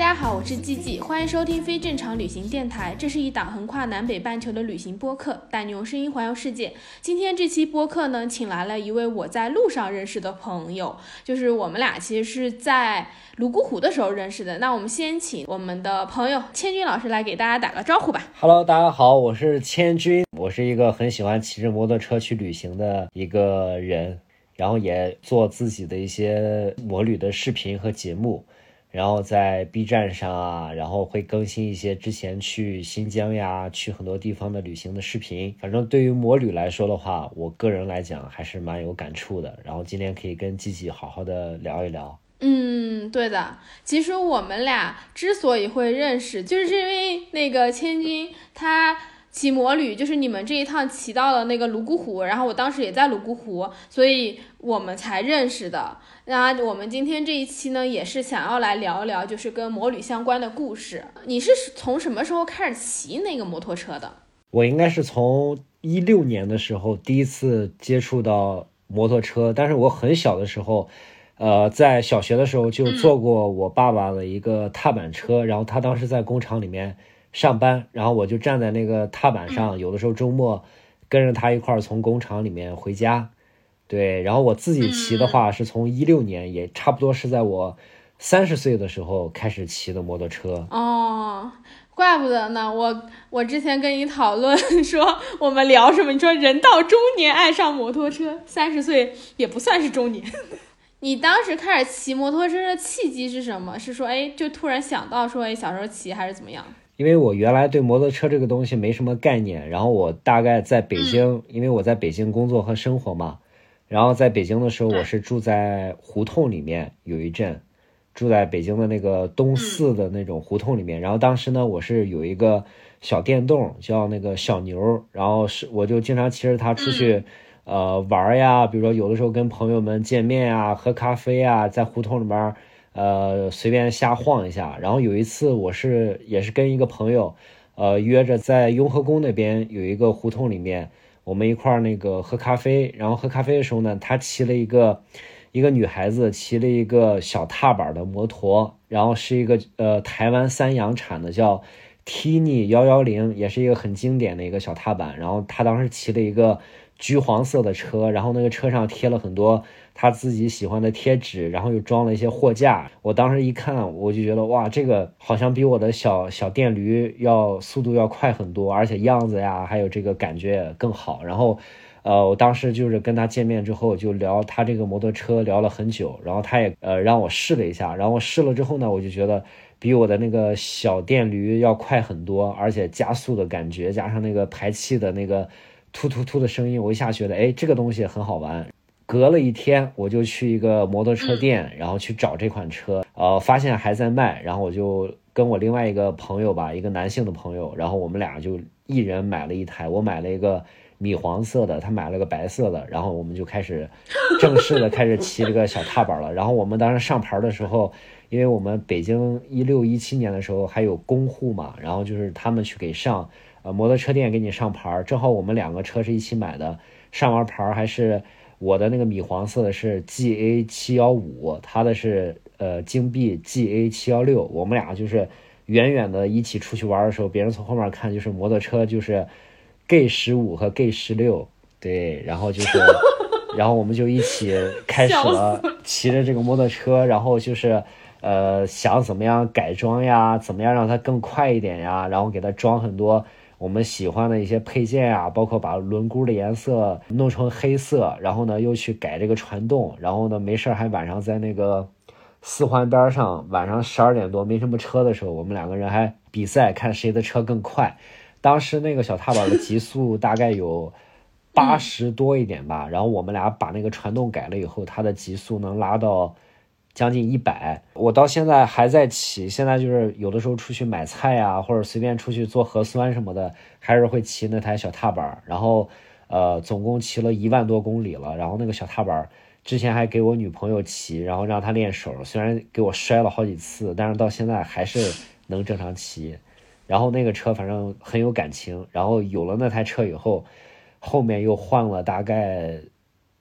大家好，我是季季，欢迎收听非正常旅行电台。这是一档横跨南北半球的旅行播客，带你用声音环游世界。今天这期播客呢，请来了一位我在路上认识的朋友，就是我们俩其实是在泸沽湖的时候认识的。那我们先请我们的朋友千军老师来给大家打个招呼吧。Hello，大家好，我是千军，我是一个很喜欢骑着摩托车去旅行的一个人，然后也做自己的一些摩旅的视频和节目。然后在 B 站上啊，然后会更新一些之前去新疆呀、去很多地方的旅行的视频。反正对于摩旅来说的话，我个人来讲还是蛮有感触的。然后今天可以跟季季好好的聊一聊。嗯，对的。其实我们俩之所以会认识，就是因为那个千金他。骑摩旅就是你们这一趟骑到了那个泸沽湖，然后我当时也在泸沽湖，所以我们才认识的。那我们今天这一期呢，也是想要来聊一聊，就是跟摩旅相关的故事。你是从什么时候开始骑那个摩托车的？我应该是从一六年的时候第一次接触到摩托车，但是我很小的时候，呃，在小学的时候就坐过我爸爸的一个踏板车，然后他当时在工厂里面。上班，然后我就站在那个踏板上，有的时候周末跟着他一块儿从工厂里面回家。对，然后我自己骑的话，是从一六年，也差不多是在我三十岁的时候开始骑的摩托车。哦，怪不得呢，我我之前跟你讨论说我们聊什么，你说人到中年爱上摩托车，三十岁也不算是中年。你当时开始骑摩托车的契机是什么？是说哎，就突然想到说哎，小时候骑还是怎么样？因为我原来对摩托车这个东西没什么概念，然后我大概在北京，因为我在北京工作和生活嘛，然后在北京的时候，我是住在胡同里面有一阵，住在北京的那个东四的那种胡同里面，然后当时呢，我是有一个小电动叫那个小牛，然后是我就经常骑着它出去，呃玩呀，比如说有的时候跟朋友们见面啊，喝咖啡啊，在胡同里面。呃，随便瞎晃一下。然后有一次，我是也是跟一个朋友，呃，约着在雍和宫那边有一个胡同里面，我们一块儿那个喝咖啡。然后喝咖啡的时候呢，他骑了一个一个女孩子骑了一个小踏板的摩托，然后是一个呃台湾三洋产的叫 Tini 幺幺零，也是一个很经典的一个小踏板。然后他当时骑了一个橘黄色的车，然后那个车上贴了很多。他自己喜欢的贴纸，然后又装了一些货架。我当时一看，我就觉得哇，这个好像比我的小小电驴要速度要快很多，而且样子呀，还有这个感觉更好。然后，呃，我当时就是跟他见面之后就聊他这个摩托车，聊了很久。然后他也呃让我试了一下，然后试了之后呢，我就觉得比我的那个小电驴要快很多，而且加速的感觉加上那个排气的那个突突突的声音，我一下觉得哎，这个东西很好玩。隔了一天，我就去一个摩托车店，然后去找这款车，呃，发现还在卖，然后我就跟我另外一个朋友吧，一个男性的朋友，然后我们俩就一人买了一台，我买了一个米黄色的，他买了个白色的，然后我们就开始正式的开始骑这个小踏板了。然后我们当时上牌的时候，因为我们北京一六一七年的时候还有公户嘛，然后就是他们去给上，呃，摩托车店给你上牌，正好我们两个车是一起买的，上完牌还是。我的那个米黄色的是 G A 七幺五，他的是呃金币 G A 七幺六。我们俩就是远远的一起出去玩的时候，别人从后面看就是摩托车就是 G 十五和 G 十六，对，然后就是，然后我们就一起开始了骑着这个摩托车，然后就是呃想怎么样改装呀，怎么样让它更快一点呀，然后给它装很多。我们喜欢的一些配件啊，包括把轮毂的颜色弄成黑色，然后呢又去改这个传动，然后呢没事还晚上在那个四环边上，晚上十二点多没什么车的时候，我们两个人还比赛看谁的车更快。当时那个小踏板的极速大概有八十多一点吧，然后我们俩把那个传动改了以后，它的极速能拉到将近一百。我到现在还在骑，现在就是有的时候出去买菜呀，或者随便出去做核酸什么的，还是会骑那台小踏板。然后，呃，总共骑了一万多公里了。然后那个小踏板之前还给我女朋友骑，然后让她练手，虽然给我摔了好几次，但是到现在还是能正常骑。然后那个车反正很有感情，然后有了那台车以后，后面又换了大概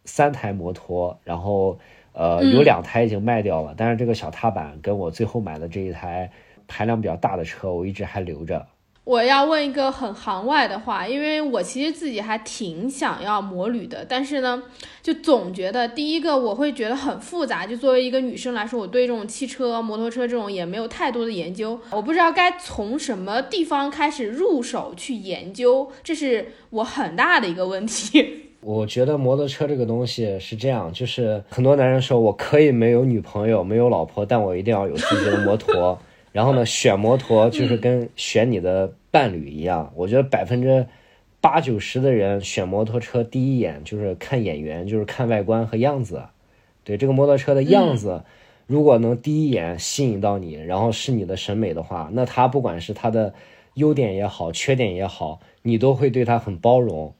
三台摩托，然后呃有两台已经卖掉了，但是这个小踏板跟我最后买的这一台排量比较大的车，我一直还留着。我要问一个很行外的话，因为我其实自己还挺想要摩旅的，但是呢，就总觉得第一个我会觉得很复杂。就作为一个女生来说，我对这种汽车、摩托车这种也没有太多的研究，我不知道该从什么地方开始入手去研究，这是我很大的一个问题。我觉得摩托车这个东西是这样，就是很多男人说我可以没有女朋友、没有老婆，但我一定要有自己的摩托。然后呢，选摩托就是跟选你的。伴侣一样，我觉得百分之八九十的人选摩托车，第一眼就是看眼缘，就是看外观和样子。对这个摩托车的样子，如果能第一眼吸引到你，然后是你的审美的话，那它不管是它的优点也好，缺点也好，你都会对它很包容。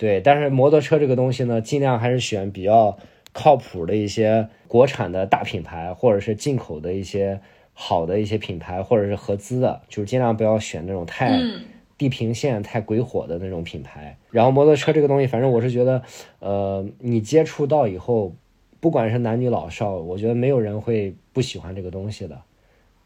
对，但是摩托车这个东西呢，尽量还是选比较靠谱的一些国产的大品牌，或者是进口的一些。好的一些品牌或者是合资的，就是尽量不要选那种太地平线、太鬼火的那种品牌。然后摩托车这个东西，反正我是觉得，呃，你接触到以后，不管是男女老少，我觉得没有人会不喜欢这个东西的。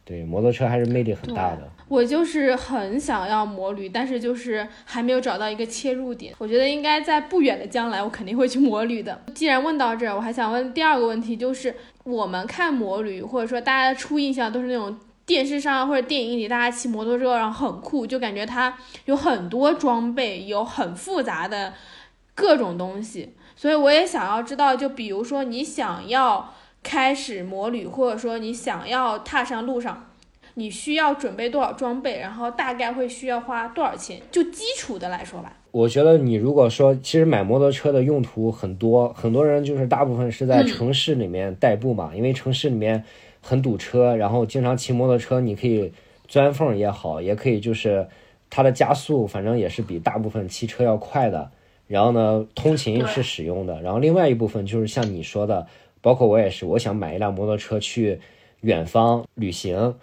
对，摩托车还是魅力很大的。我就是很想要摩旅，但是就是还没有找到一个切入点。我觉得应该在不远的将来，我肯定会去摩旅的。既然问到这儿，我还想问第二个问题，就是我们看摩旅，或者说大家的初印象都是那种电视上或者电影里大家骑摩托车，然后很酷，就感觉它有很多装备，有很复杂的各种东西。所以我也想要知道，就比如说你想要。开始摩旅，或者说你想要踏上路上，你需要准备多少装备，然后大概会需要花多少钱？就基础的来说吧。我觉得你如果说，其实买摩托车的用途很多，很多人就是大部分是在城市里面代步嘛，因为城市里面很堵车，然后经常骑摩托车，你可以钻缝也好，也可以就是它的加速，反正也是比大部分汽车要快的。然后呢，通勤是使用的。然后另外一部分就是像你说的。包括我也是，我想买一辆摩托车去远方旅行，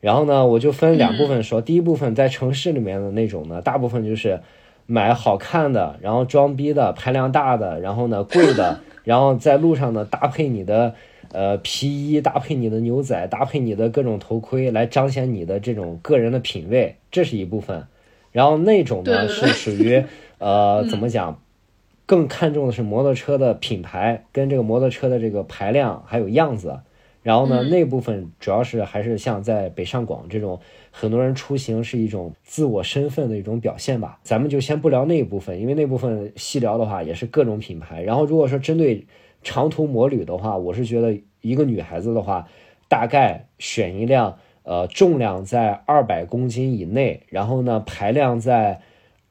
然后呢，我就分两部分说。第一部分在城市里面的那种呢，大部分就是买好看的，然后装逼的，排量大的，然后呢贵的，然后在路上呢搭配你的呃皮衣，搭配你的牛仔，搭配你的各种头盔，来彰显你的这种个人的品味，这是一部分。然后那种呢是属于呃怎么讲？更看重的是摩托车的品牌跟这个摩托车的这个排量还有样子，然后呢那部分主要是还是像在北上广这种很多人出行是一种自我身份的一种表现吧。咱们就先不聊那一部分，因为那部分细聊的话也是各种品牌。然后如果说针对长途摩旅的话，我是觉得一个女孩子的话，大概选一辆呃重量在二百公斤以内，然后呢排量在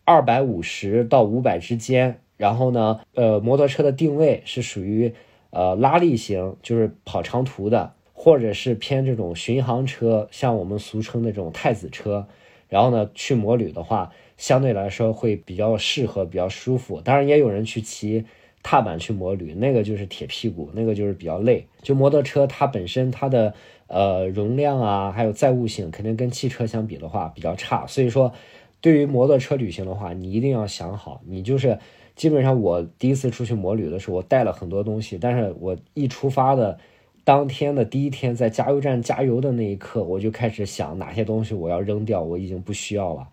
二百五十到五百之间。然后呢，呃，摩托车的定位是属于，呃，拉力型，就是跑长途的，或者是偏这种巡航车，像我们俗称的这种太子车。然后呢，去摩旅的话，相对来说会比较适合，比较舒服。当然，也有人去骑踏板去摩旅，那个就是铁屁股，那个就是比较累。就摩托车它本身它的呃容量啊，还有载物性，肯定跟汽车相比的话比较差。所以说，对于摩托车旅行的话，你一定要想好，你就是。基本上我第一次出去摩旅的时候，我带了很多东西，但是我一出发的当天的第一天，在加油站加油的那一刻，我就开始想哪些东西我要扔掉，我已经不需要了。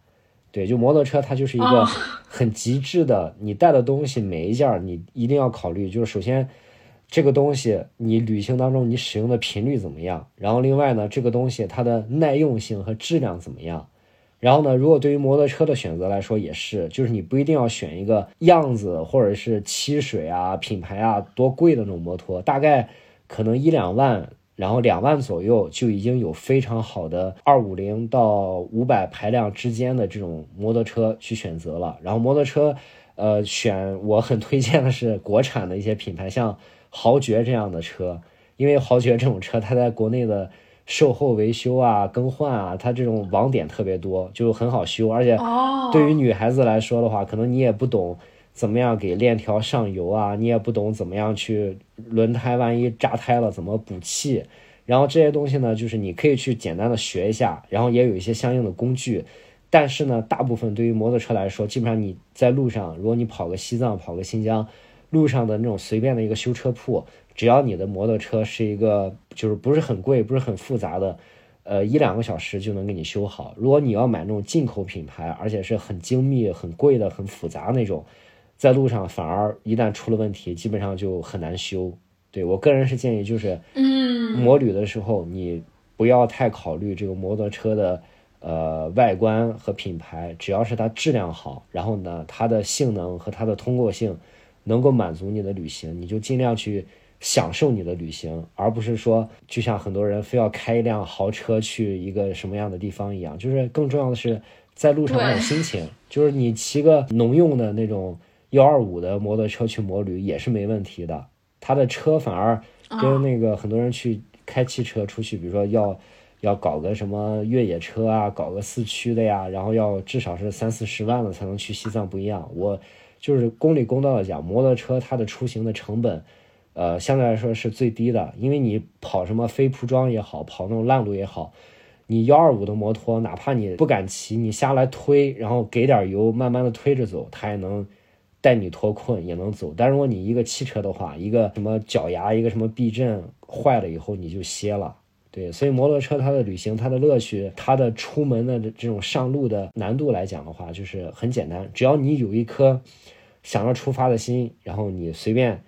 对，就摩托车它就是一个很极致的，你带的东西每一件你一定要考虑，就是首先这个东西你旅行当中你使用的频率怎么样，然后另外呢，这个东西它的耐用性和质量怎么样。然后呢，如果对于摩托车的选择来说也是，就是你不一定要选一个样子或者是漆水啊、品牌啊多贵的那种摩托，大概可能一两万，然后两万左右就已经有非常好的二五零到五百排量之间的这种摩托车去选择了。然后摩托车，呃，选我很推荐的是国产的一些品牌，像豪爵这样的车。因为豪爵这种车，它在国内的售后维修啊、更换啊，它这种网点特别多，就很好修。而且对于女孩子来说的话，可能你也不懂怎么样给链条上油啊，你也不懂怎么样去轮胎万一扎胎了怎么补气。然后这些东西呢，就是你可以去简单的学一下，然后也有一些相应的工具。但是呢，大部分对于摩托车来说，基本上你在路上，如果你跑个西藏、跑个新疆，路上的那种随便的一个修车铺，只要你的摩托车是一个就是不是很贵、不是很复杂的，呃，一两个小时就能给你修好。如果你要买那种进口品牌，而且是很精密、很贵的、很复杂那种，在路上反而一旦出了问题，基本上就很难修。对我个人是建议，就是嗯，摩旅的时候，你不要太考虑这个摩托车的。呃，外观和品牌，只要是它质量好，然后呢，它的性能和它的通过性能够满足你的旅行，你就尽量去享受你的旅行，而不是说，就像很多人非要开一辆豪车去一个什么样的地方一样。就是更重要的是，在路上那种心情，就是你骑个农用的那种幺二五的摩托车去摩旅也是没问题的。他的车反而跟那个很多人去开汽车出去，比如说要。要搞个什么越野车啊，搞个四驱的呀，然后要至少是三四十万了才能去西藏，不一样。我就是公理公道的讲，摩托车它的出行的成本，呃，相对来说是最低的，因为你跑什么非铺装也好，跑那种烂路也好，你幺二五的摩托，哪怕你不敢骑，你下来推，然后给点油，慢慢的推着走，它也能带你脱困，也能走。但如果你一个汽车的话，一个什么脚牙，一个什么避震坏了以后，你就歇了。对，所以摩托车它的旅行、它的乐趣、它的出门的这种上路的难度来讲的话，就是很简单，只要你有一颗想要出发的心，然后你随便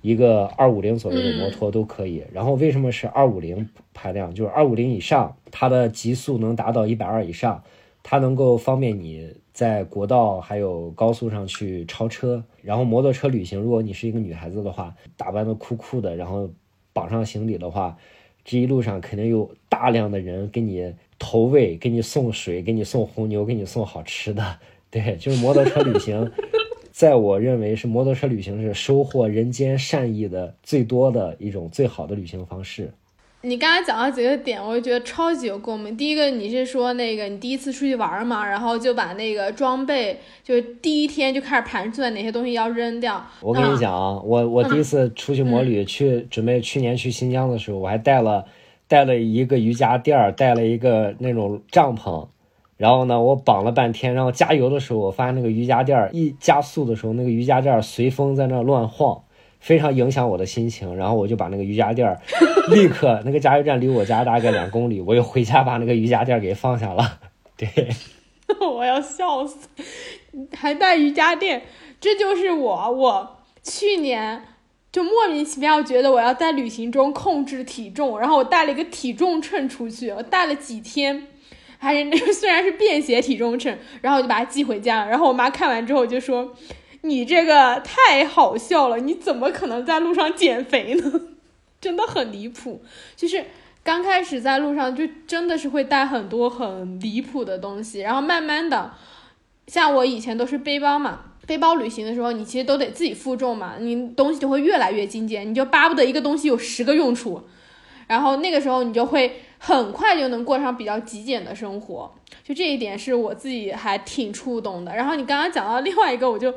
一个二五零左右的摩托都可以。然后为什么是二五零排量？就是二五零以上，它的极速能达到一百二以上，它能够方便你在国道还有高速上去超车。然后摩托车旅行，如果你是一个女孩子的话，打扮的酷酷的，然后绑上行李的话。这一路上肯定有大量的人给你投喂，给你送水，给你送红牛，给你送好吃的。对，就是摩托车旅行，在我认为是摩托车旅行是收获人间善意的最多的一种最好的旅行方式。你刚才讲到几个点，我就觉得超级有共鸣。第一个，你是说那个你第一次出去玩嘛，然后就把那个装备，就第一天就开始盘算哪些东西要扔掉。我跟你讲啊，我我第一次出去摩旅，去准备去年去新疆的时候，我还带了带了一个瑜伽垫儿，带了一个那种帐篷，然后呢，我绑了半天，然后加油的时候，我发现那个瑜伽垫儿一加速的时候，那个瑜伽垫儿随风在那乱晃。非常影响我的心情，然后我就把那个瑜伽垫儿立刻，那个加油站离我家大概两公里，我又回家把那个瑜伽垫儿给放下了。对，我要笑死，还带瑜伽垫，这就是我。我去年就莫名其妙觉得我要在旅行中控制体重，然后我带了一个体重秤出去，我带了几天，还是那 虽然是便携体重秤，然后我就把它寄回家了。然后我妈看完之后就说。你这个太好笑了！你怎么可能在路上减肥呢？真的很离谱。就是刚开始在路上，就真的是会带很多很离谱的东西，然后慢慢的，像我以前都是背包嘛，背包旅行的时候，你其实都得自己负重嘛，你东西就会越来越精简，你就巴不得一个东西有十个用处，然后那个时候你就会很快就能过上比较极简的生活。就这一点是我自己还挺触动的。然后你刚刚讲到另外一个，我就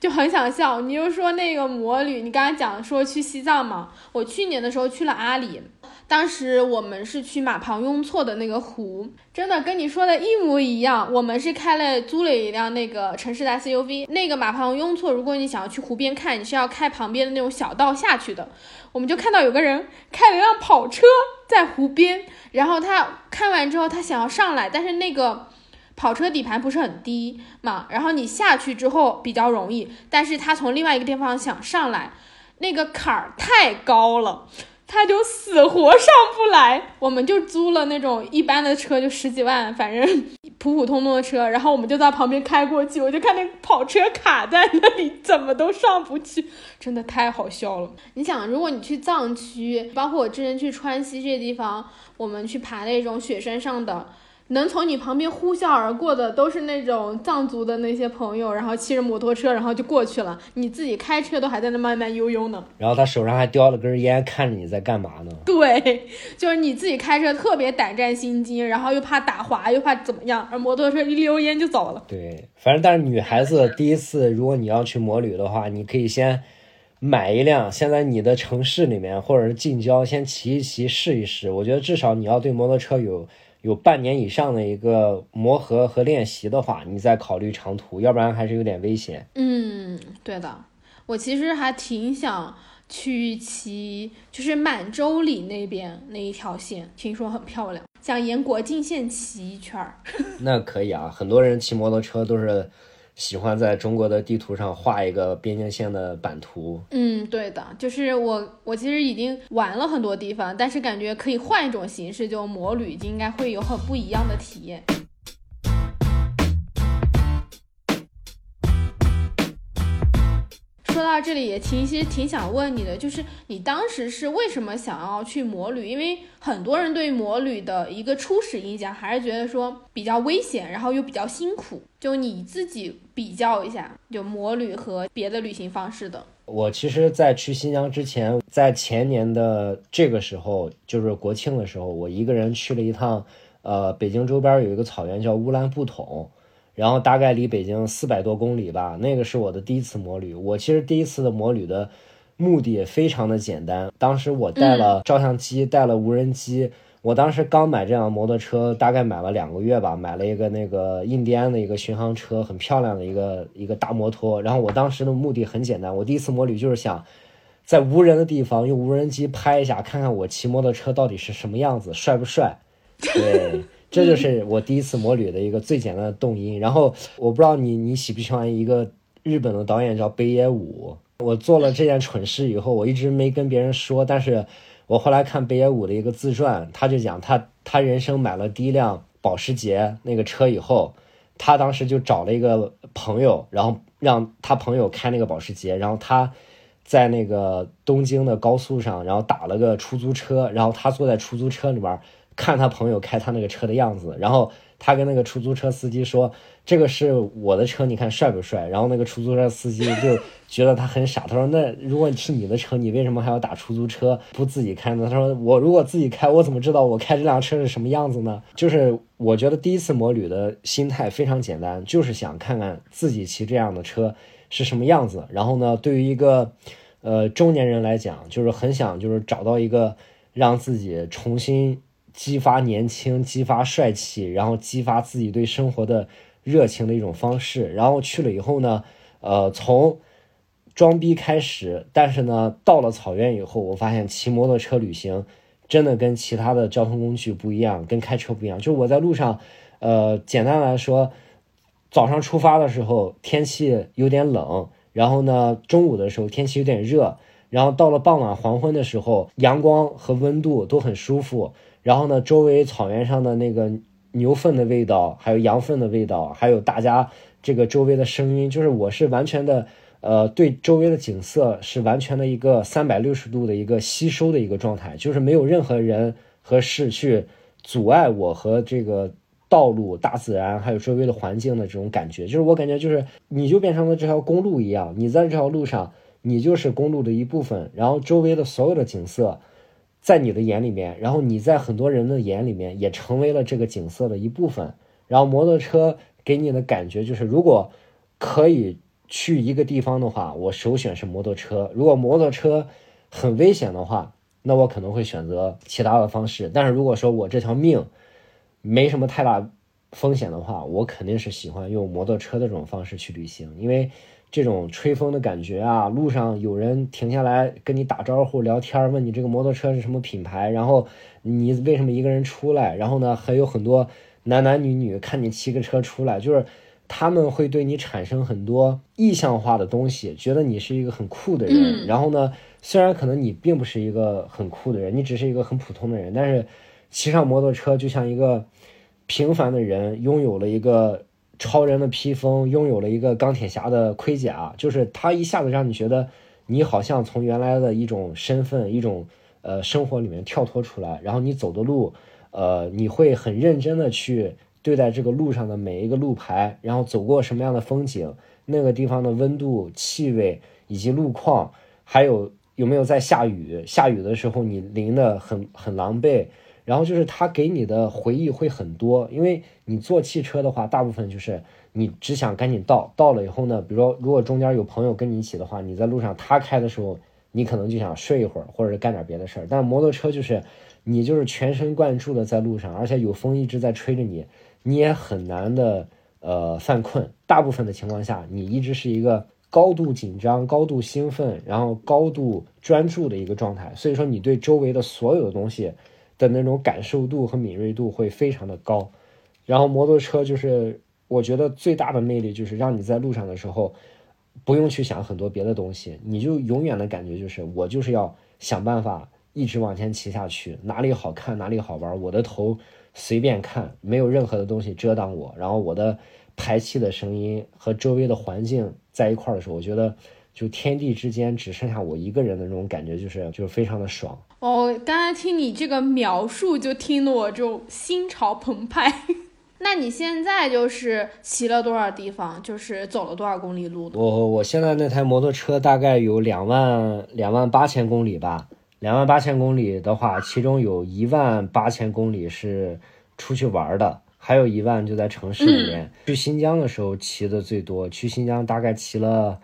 就很想笑。你就说那个摩旅，你刚刚讲说去西藏嘛？我去年的时候去了阿里，当时我们是去马旁雍错的那个湖，真的跟你说的一模一样。我们是开了租了一辆那个城市的 SUV，那个马旁雍错，如果你想要去湖边看，你是要开旁边的那种小道下去的。我们就看到有个人开了一辆跑车在湖边。然后他看完之后，他想要上来，但是那个跑车底盘不是很低嘛，然后你下去之后比较容易，但是他从另外一个地方想上来，那个坎儿太高了。他就死活上不来，我们就租了那种一般的车，就十几万，反正 普普通通的车。然后我们就在旁边开过去，我就看那跑车卡在那里，怎么都上不去，真的太好笑了。你想，如果你去藏区，包括我之前去川西这些地方，我们去爬那种雪山上的能从你旁边呼啸而过的都是那种藏族的那些朋友，然后骑着摩托车，然后就过去了。你自己开车都还在那慢慢悠悠呢。然后他手上还叼了根烟，看着你在干嘛呢？对，就是你自己开车特别胆战心惊，然后又怕打滑，又怕怎么样，而摩托车一溜烟就走了。对，反正但是女孩子第一次，如果你要去摩旅的话，你可以先买一辆，先在你的城市里面或者是近郊先骑一骑试一试。我觉得至少你要对摩托车有。有半年以上的一个磨合和练习的话，你再考虑长途，要不然还是有点危险。嗯，对的，我其实还挺想去骑，就是满洲里那边那一条线，听说很漂亮，想沿国境线骑一圈儿。那可以啊，很多人骑摩托车都是。喜欢在中国的地图上画一个边境线的版图。嗯，对的，就是我，我其实已经玩了很多地方，但是感觉可以换一种形式，就摩旅，就应该会有很不一样的体验。说到这里，也其实挺想问你的，就是你当时是为什么想要去摩旅？因为很多人对摩旅的一个初始印象还是觉得说比较危险，然后又比较辛苦。就你自己比较一下，就摩旅和别的旅行方式的。我其实，在去新疆之前，在前年的这个时候，就是国庆的时候，我一个人去了一趟，呃，北京周边有一个草原叫乌兰布统。然后大概离北京四百多公里吧，那个是我的第一次摩旅。我其实第一次的摩旅的目的非常的简单，当时我带了照相机，带了无人机。我当时刚买这辆摩托车，大概买了两个月吧，买了一个那个印第安的一个巡航车，很漂亮的一个一个大摩托。然后我当时的目的很简单，我第一次摩旅就是想在无人的地方用无人机拍一下，看看我骑摩托车到底是什么样子，帅不帅？对。这就是我第一次摩旅的一个最简单的动因。然后我不知道你你喜不喜欢一个日本的导演叫北野武。我做了这件蠢事以后，我一直没跟别人说。但是我后来看北野武的一个自传，他就讲他他人生买了第一辆保时捷那个车以后，他当时就找了一个朋友，然后让他朋友开那个保时捷，然后他在那个东京的高速上，然后打了个出租车，然后他坐在出租车里边。看他朋友开他那个车的样子，然后他跟那个出租车司机说：“这个是我的车，你看帅不帅？”然后那个出租车司机就觉得他很傻，他说：“那如果是你的车，你为什么还要打出租车不自己开呢？”他说：“我如果自己开，我怎么知道我开这辆车是什么样子呢？”就是我觉得第一次摩旅的心态非常简单，就是想看看自己骑这样的车是什么样子。然后呢，对于一个呃中年人来讲，就是很想就是找到一个让自己重新。激发年轻，激发帅气，然后激发自己对生活的热情的一种方式。然后去了以后呢，呃，从装逼开始，但是呢，到了草原以后，我发现骑摩托车旅行真的跟其他的交通工具不一样，跟开车不一样。就是我在路上，呃，简单来说，早上出发的时候天气有点冷，然后呢，中午的时候天气有点热，然后到了傍晚黄昏的时候，阳光和温度都很舒服。然后呢，周围草原上的那个牛粪的味道，还有羊粪的味道，还有大家这个周围的声音，就是我是完全的，呃，对周围的景色是完全的一个三百六十度的一个吸收的一个状态，就是没有任何人和事去阻碍我和这个道路、大自然还有周围的环境的这种感觉，就是我感觉就是你就变成了这条公路一样，你在这条路上，你就是公路的一部分，然后周围的所有的景色。在你的眼里面，然后你在很多人的眼里面也成为了这个景色的一部分。然后摩托车给你的感觉就是，如果可以去一个地方的话，我首选是摩托车。如果摩托车很危险的话，那我可能会选择其他的方式。但是如果说我这条命没什么太大风险的话，我肯定是喜欢用摩托车的这种方式去旅行，因为。这种吹风的感觉啊，路上有人停下来跟你打招呼、聊天，问你这个摩托车是什么品牌，然后你为什么一个人出来，然后呢，还有很多男男女女看你骑个车出来，就是他们会对你产生很多意象化的东西，觉得你是一个很酷的人。然后呢，虽然可能你并不是一个很酷的人，你只是一个很普通的人，但是骑上摩托车就像一个平凡的人，拥有了一个。超人的披风，拥有了一个钢铁侠的盔甲，就是他一下子让你觉得你好像从原来的一种身份、一种呃生活里面跳脱出来，然后你走的路，呃，你会很认真的去对待这个路上的每一个路牌，然后走过什么样的风景，那个地方的温度、气味以及路况，还有有没有在下雨，下雨的时候你淋得很很狼狈。然后就是他给你的回忆会很多，因为你坐汽车的话，大部分就是你只想赶紧到，到了以后呢，比如说如果中间有朋友跟你一起的话，你在路上他开的时候，你可能就想睡一会儿，或者是干点别的事儿。但摩托车就是你就是全神贯注的在路上，而且有风一直在吹着你，你也很难的呃犯困。大部分的情况下，你一直是一个高度紧张、高度兴奋，然后高度专注的一个状态。所以说，你对周围的所有的东西。的那种感受度和敏锐度会非常的高，然后摩托车就是我觉得最大的魅力就是让你在路上的时候不用去想很多别的东西，你就永远的感觉就是我就是要想办法一直往前骑下去，哪里好看哪里好玩，我的头随便看，没有任何的东西遮挡我，然后我的排气的声音和周围的环境在一块的时候，我觉得就天地之间只剩下我一个人的那种感觉，就是就是非常的爽。哦，刚才听你这个描述，就听得我就心潮澎湃。那你现在就是骑了多少地方，就是走了多少公里路？我我现在那台摩托车大概有两万两万八千公里吧。两万八千公里的话，其中有一万八千公里是出去玩的，还有一万就在城市里面。去新疆的时候骑的最多，去新疆大概骑了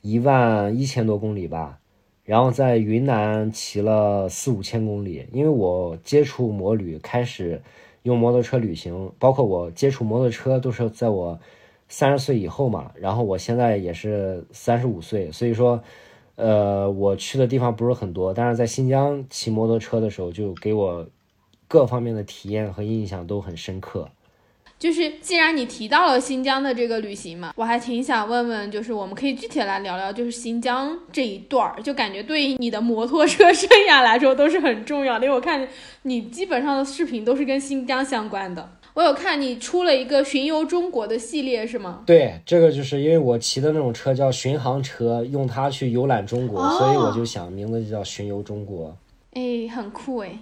一万一千多公里吧。然后在云南骑了四五千公里，因为我接触摩旅，开始用摩托车旅行，包括我接触摩托车都是在我三十岁以后嘛。然后我现在也是三十五岁，所以说，呃，我去的地方不是很多，但是在新疆骑摩托车的时候，就给我各方面的体验和印象都很深刻。就是既然你提到了新疆的这个旅行嘛，我还挺想问问，就是我们可以具体来聊聊，就是新疆这一段儿，就感觉对于你的摩托车生涯来说都是很重要的。因为我看你基本上的视频都是跟新疆相关的。我有看你出了一个巡游中国的系列，是吗？对，这个就是因为我骑的那种车叫巡航车，用它去游览中国，所以我就想名字就叫巡游中国。哎，很酷哎。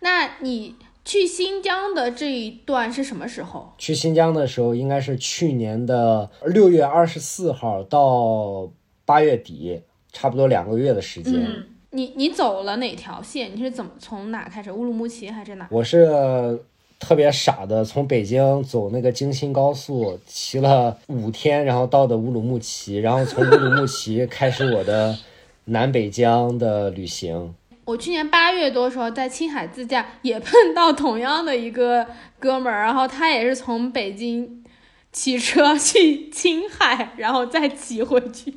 那你？去新疆的这一段是什么时候？去新疆的时候应该是去年的六月二十四号到八月底，差不多两个月的时间。嗯，你你走了哪条线？你是怎么从哪开始？乌鲁木齐还是哪？我是特别傻的，从北京走那个京新高速，骑了五天，然后到的乌鲁木齐，然后从乌鲁木齐开始我的南北疆的旅行。我去年八月多时候在青海自驾，也碰到同样的一个哥们儿，然后他也是从北京骑车去青海，然后再骑回去。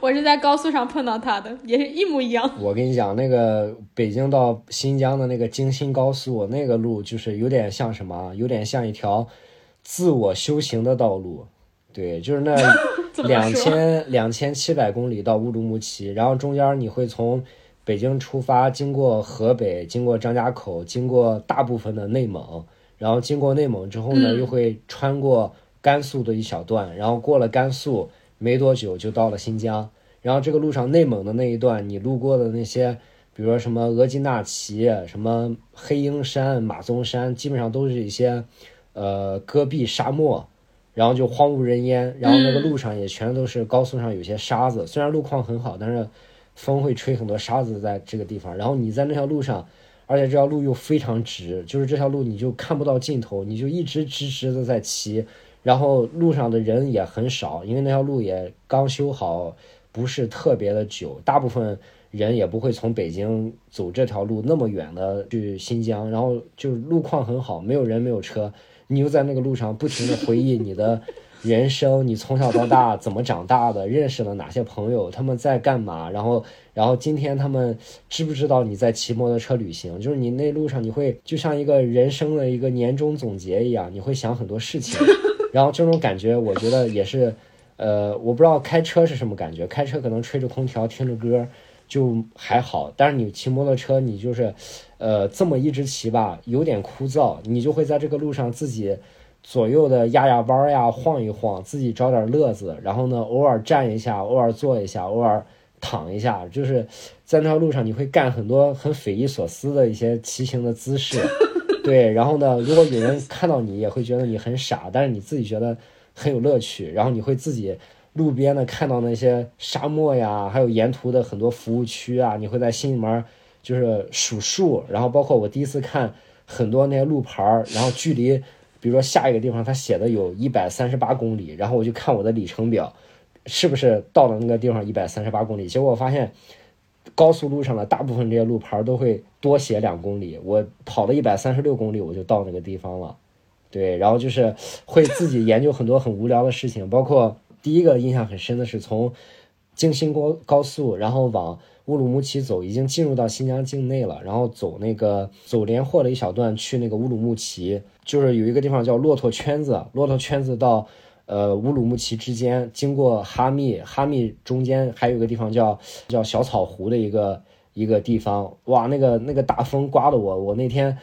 我是在高速上碰到他的，也是一模一样。我跟你讲，那个北京到新疆的那个京新高速，那个路就是有点像什么？有点像一条自我修行的道路。对，就是那 两千两千七百公里到乌鲁木齐，然后中间你会从。北京出发，经过河北，经过张家口，经过大部分的内蒙，然后经过内蒙之后呢，又会穿过甘肃的一小段，然后过了甘肃没多久就到了新疆。然后这个路上内蒙的那一段，你路过的那些，比如说什么额济纳旗、什么黑鹰山、马鬃山，基本上都是一些呃戈壁沙漠，然后就荒无人烟，然后那个路上也全都是高速上有些沙子，虽然路况很好，但是。风会吹很多沙子在这个地方，然后你在那条路上，而且这条路又非常直，就是这条路你就看不到尽头，你就一直直直的在骑，然后路上的人也很少，因为那条路也刚修好，不是特别的久，大部分人也不会从北京走这条路那么远的去新疆，然后就路况很好，没有人没有车，你又在那个路上不停的回忆你的。人生，你从小到大怎么长大的？认识了哪些朋友？他们在干嘛？然后，然后今天他们知不知道你在骑摩托车旅行？就是你那路上，你会就像一个人生的一个年终总结一样，你会想很多事情。然后这种感觉，我觉得也是，呃，我不知道开车是什么感觉。开车可能吹着空调，听着歌就还好，但是你骑摩托车，你就是，呃，这么一直骑吧，有点枯燥。你就会在这个路上自己。左右的压压弯呀，晃一晃，自己找点乐子。然后呢，偶尔站一下，偶尔坐一下，偶尔躺一下，就是在那条路上，你会干很多很匪夷所思的一些骑行的姿势。对，然后呢，如果有人看到你，也会觉得你很傻，但是你自己觉得很有乐趣，然后你会自己路边的看到那些沙漠呀，还有沿途的很多服务区啊，你会在心里面就是数数，然后包括我第一次看很多那些路牌儿，然后距离，比如说下一个地方它写的有一百三十八公里，然后我就看我的里程表，是不是到了那个地方一百三十八公里？结果我发现。高速路上的大部分这些路牌都会多写两公里，我跑了一百三十六公里，我就到那个地方了。对，然后就是会自己研究很多很无聊的事情，包括第一个印象很深的是从京新高高速，然后往乌鲁木齐走，已经进入到新疆境内了，然后走那个走连霍的一小段去那个乌鲁木齐，就是有一个地方叫骆驼圈子，骆驼圈子到。呃，乌鲁木齐之间经过哈密，哈密中间还有一个地方叫叫小草湖的一个一个地方，哇，那个那个大风刮的我，我那天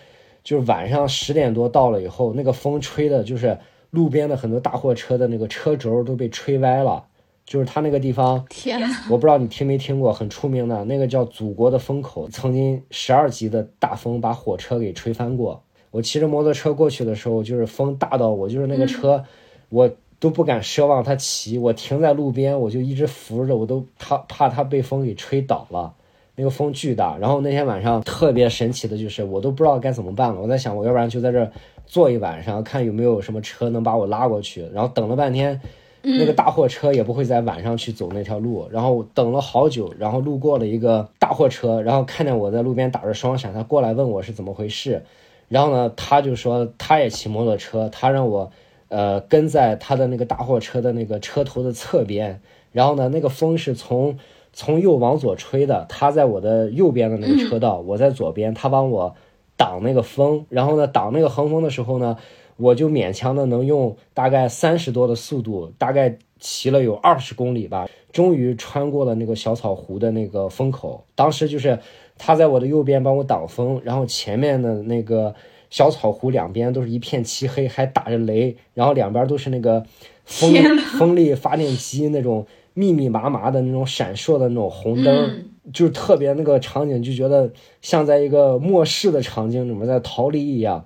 就是晚上十点多到了以后，那个风吹的，就是路边的很多大货车的那个车轴都被吹歪了，就是他那个地方，天，我不知道你听没听过，很出名的那个叫祖国的风口，曾经十二级的大风把火车给吹翻过。我骑着摩托车过去的时候，就是风大到我就是那个车，我。都不敢奢望它骑，我停在路边，我就一直扶着，我都怕怕它被风给吹倒了。那个风巨大，然后那天晚上特别神奇的就是，我都不知道该怎么办了。我在想，我要不然就在这坐一晚上，看有没有什么车能把我拉过去。然后等了半天，那个大货车也不会在晚上去走那条路。然后等了好久，然后路过了一个大货车，然后看见我在路边打着双闪，他过来问我是怎么回事。然后呢，他就说他也骑摩托车，他让我。呃，跟在他的那个大货车的那个车头的侧边，然后呢，那个风是从从右往左吹的，他在我的右边的那个车道，我在左边，他帮我挡那个风，然后呢，挡那个横风的时候呢，我就勉强的能用大概三十多的速度，大概骑了有二十公里吧，终于穿过了那个小草湖的那个风口。当时就是他在我的右边帮我挡风，然后前面的那个。小草湖两边都是一片漆黑，还打着雷，然后两边都是那个风风力发电机那种密密麻麻的那种闪烁的那种红灯，就是特别那个场景，就觉得像在一个末世的场景里面在逃离一样。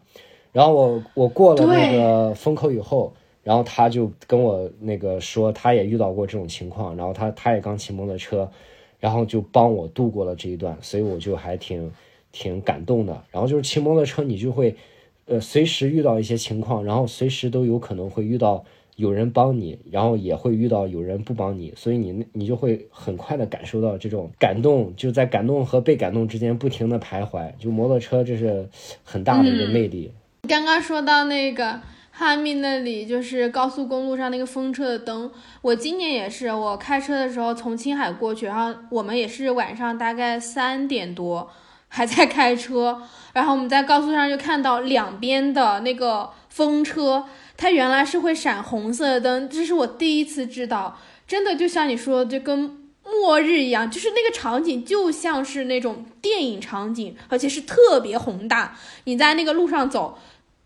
然后我我过了那个风口以后，然后他就跟我那个说，他也遇到过这种情况，然后他他也刚骑摩托车，然后就帮我度过了这一段，所以我就还挺。挺感动的，然后就是骑摩托车，你就会，呃，随时遇到一些情况，然后随时都有可能会遇到有人帮你，然后也会遇到有人不帮你，所以你你就会很快的感受到这种感动，就在感动和被感动之间不停的徘徊。就摩托车这是很大的一个魅力。刚刚说到那个哈密那里，就是高速公路上那个风车的灯，我今年也是，我开车的时候从青海过去，然后我们也是晚上大概三点多。还在开车，然后我们在高速上就看到两边的那个风车，它原来是会闪红色的灯，这是我第一次知道，真的就像你说，就跟末日一样，就是那个场景就像是那种电影场景，而且是特别宏大。你在那个路上走，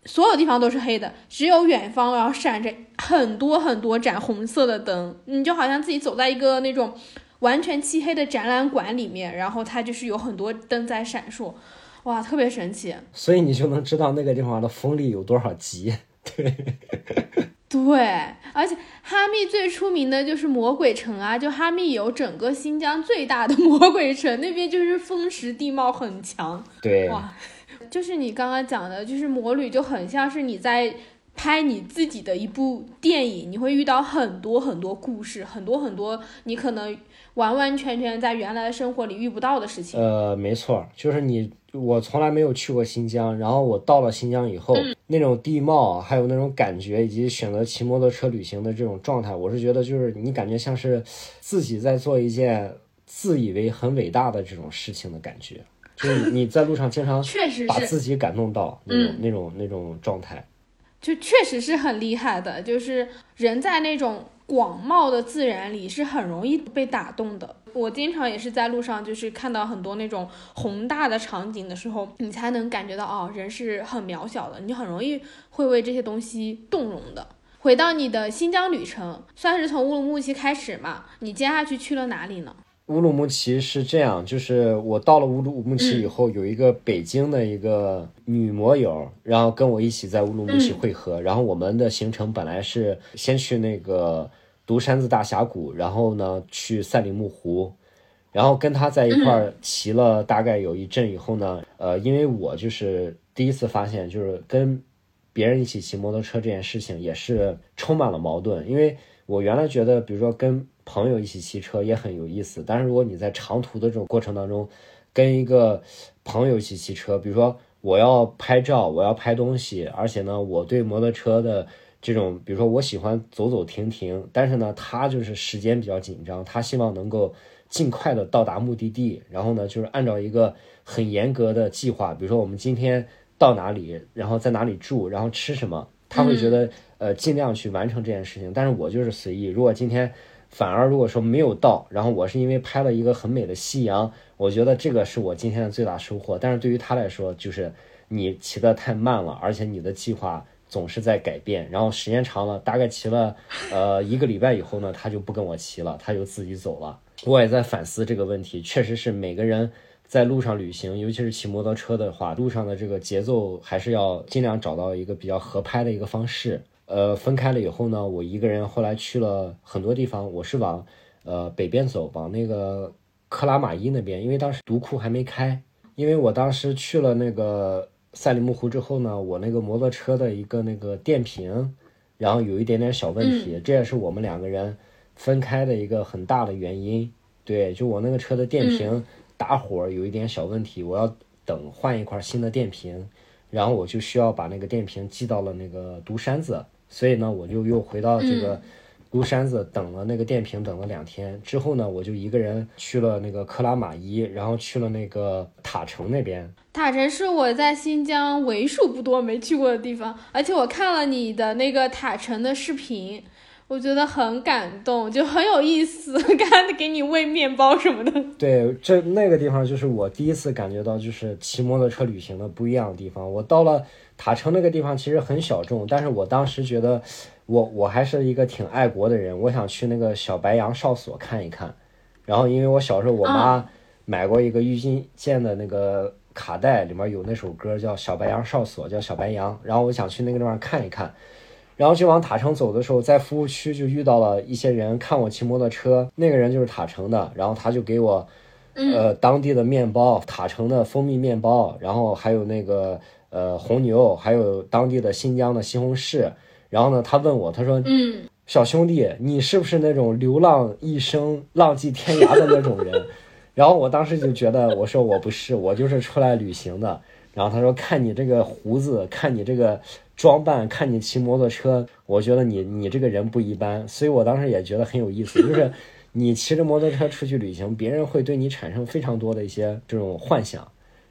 所有地方都是黑的，只有远方然后闪着很多很多盏红色的灯，你就好像自己走在一个那种。完全漆黑的展览馆里面，然后它就是有很多灯在闪烁，哇，特别神奇。所以你就能知道那个地方的风力有多少级。对，对，而且哈密最出名的就是魔鬼城啊，就哈密有整个新疆最大的魔鬼城，那边就是风蚀地貌很强。对，哇，就是你刚刚讲的，就是魔旅就很像是你在。拍你自己的一部电影，你会遇到很多很多故事，很多很多你可能完完全全在原来的生活里遇不到的事情。呃，没错，就是你，我从来没有去过新疆，然后我到了新疆以后，那种地貌，还有那种感觉，以及选择骑摩托车旅行的这种状态，我是觉得就是你感觉像是自己在做一件自以为很伟大的这种事情的感觉，就是你在路上经常确实把自己感动到那种那种那种状态。就确实是很厉害的，就是人在那种广袤的自然里是很容易被打动的。我经常也是在路上，就是看到很多那种宏大的场景的时候，你才能感觉到哦，人是很渺小的，你很容易会为这些东西动容的。回到你的新疆旅程，算是从乌鲁木齐开始嘛？你接下去去了哪里呢？乌鲁木齐是这样，就是我到了乌鲁木齐以后，有一个北京的一个女摩友，然后跟我一起在乌鲁木齐汇合。然后我们的行程本来是先去那个独山子大峡谷，然后呢去赛里木湖，然后跟她在一块儿骑了大概有一阵以后呢，呃，因为我就是第一次发现，就是跟别人一起骑摩托车这件事情也是充满了矛盾，因为我原来觉得，比如说跟朋友一起骑车也很有意思，但是如果你在长途的这种过程当中，跟一个朋友一起骑车，比如说我要拍照，我要拍东西，而且呢，我对摩托车的这种，比如说我喜欢走走停停，但是呢，他就是时间比较紧张，他希望能够尽快的到达目的地，然后呢，就是按照一个很严格的计划，比如说我们今天到哪里，然后在哪里住，然后吃什么，他会觉得呃尽量去完成这件事情，但是我就是随意，如果今天。反而如果说没有到，然后我是因为拍了一个很美的夕阳，我觉得这个是我今天的最大收获。但是对于他来说，就是你骑得太慢了，而且你的计划总是在改变，然后时间长了，大概骑了呃一个礼拜以后呢，他就不跟我骑了，他就自己走了。我也在反思这个问题，确实是每个人在路上旅行，尤其是骑摩托车的话，路上的这个节奏还是要尽量找到一个比较合拍的一个方式。呃，分开了以后呢，我一个人后来去了很多地方。我是往呃北边走，往那个克拉玛依那边，因为当时独库还没开。因为我当时去了那个赛里木湖之后呢，我那个摩托车的一个那个电瓶，然后有一点点小问题，这也是我们两个人分开的一个很大的原因。对，就我那个车的电瓶打火有一点小问题，我要等换一块新的电瓶，然后我就需要把那个电瓶寄到了那个独山子。所以呢，我就又回到这个孤山子等了那个电瓶，等了两天之后呢，我就一个人去了那个克拉玛依，然后去了那个塔城那边。塔城是我在新疆为数不多没去过的地方，而且我看了你的那个塔城的视频，我觉得很感动，就很有意思，刚给你喂面包什么的。对，这那个地方就是我第一次感觉到就是骑摩托车旅行的不一样的地方。我到了。塔城那个地方其实很小众，但是我当时觉得，我我还是一个挺爱国的人，我想去那个小白杨哨所看一看。然后因为我小时候我妈买过一个郁金剑的那个卡带，里面有那首歌叫《小白杨哨所》，叫小白杨。然后我想去那个地方看一看，然后就往塔城走的时候，在服务区就遇到了一些人看我骑摩托车，那个人就是塔城的，然后他就给我，呃，当地的面包，塔城的蜂蜜面包，然后还有那个。呃，红牛，还有当地的新疆的西红柿。然后呢，他问我，他说：“嗯，小兄弟，你是不是那种流浪一生、浪迹天涯的那种人？” 然后我当时就觉得，我说我不是，我就是出来旅行的。然后他说：“看你这个胡子，看你这个装扮，看你骑摩托车，我觉得你你这个人不一般。”所以我当时也觉得很有意思，就是 你骑着摩托车出去旅行，别人会对你产生非常多的一些这种幻想。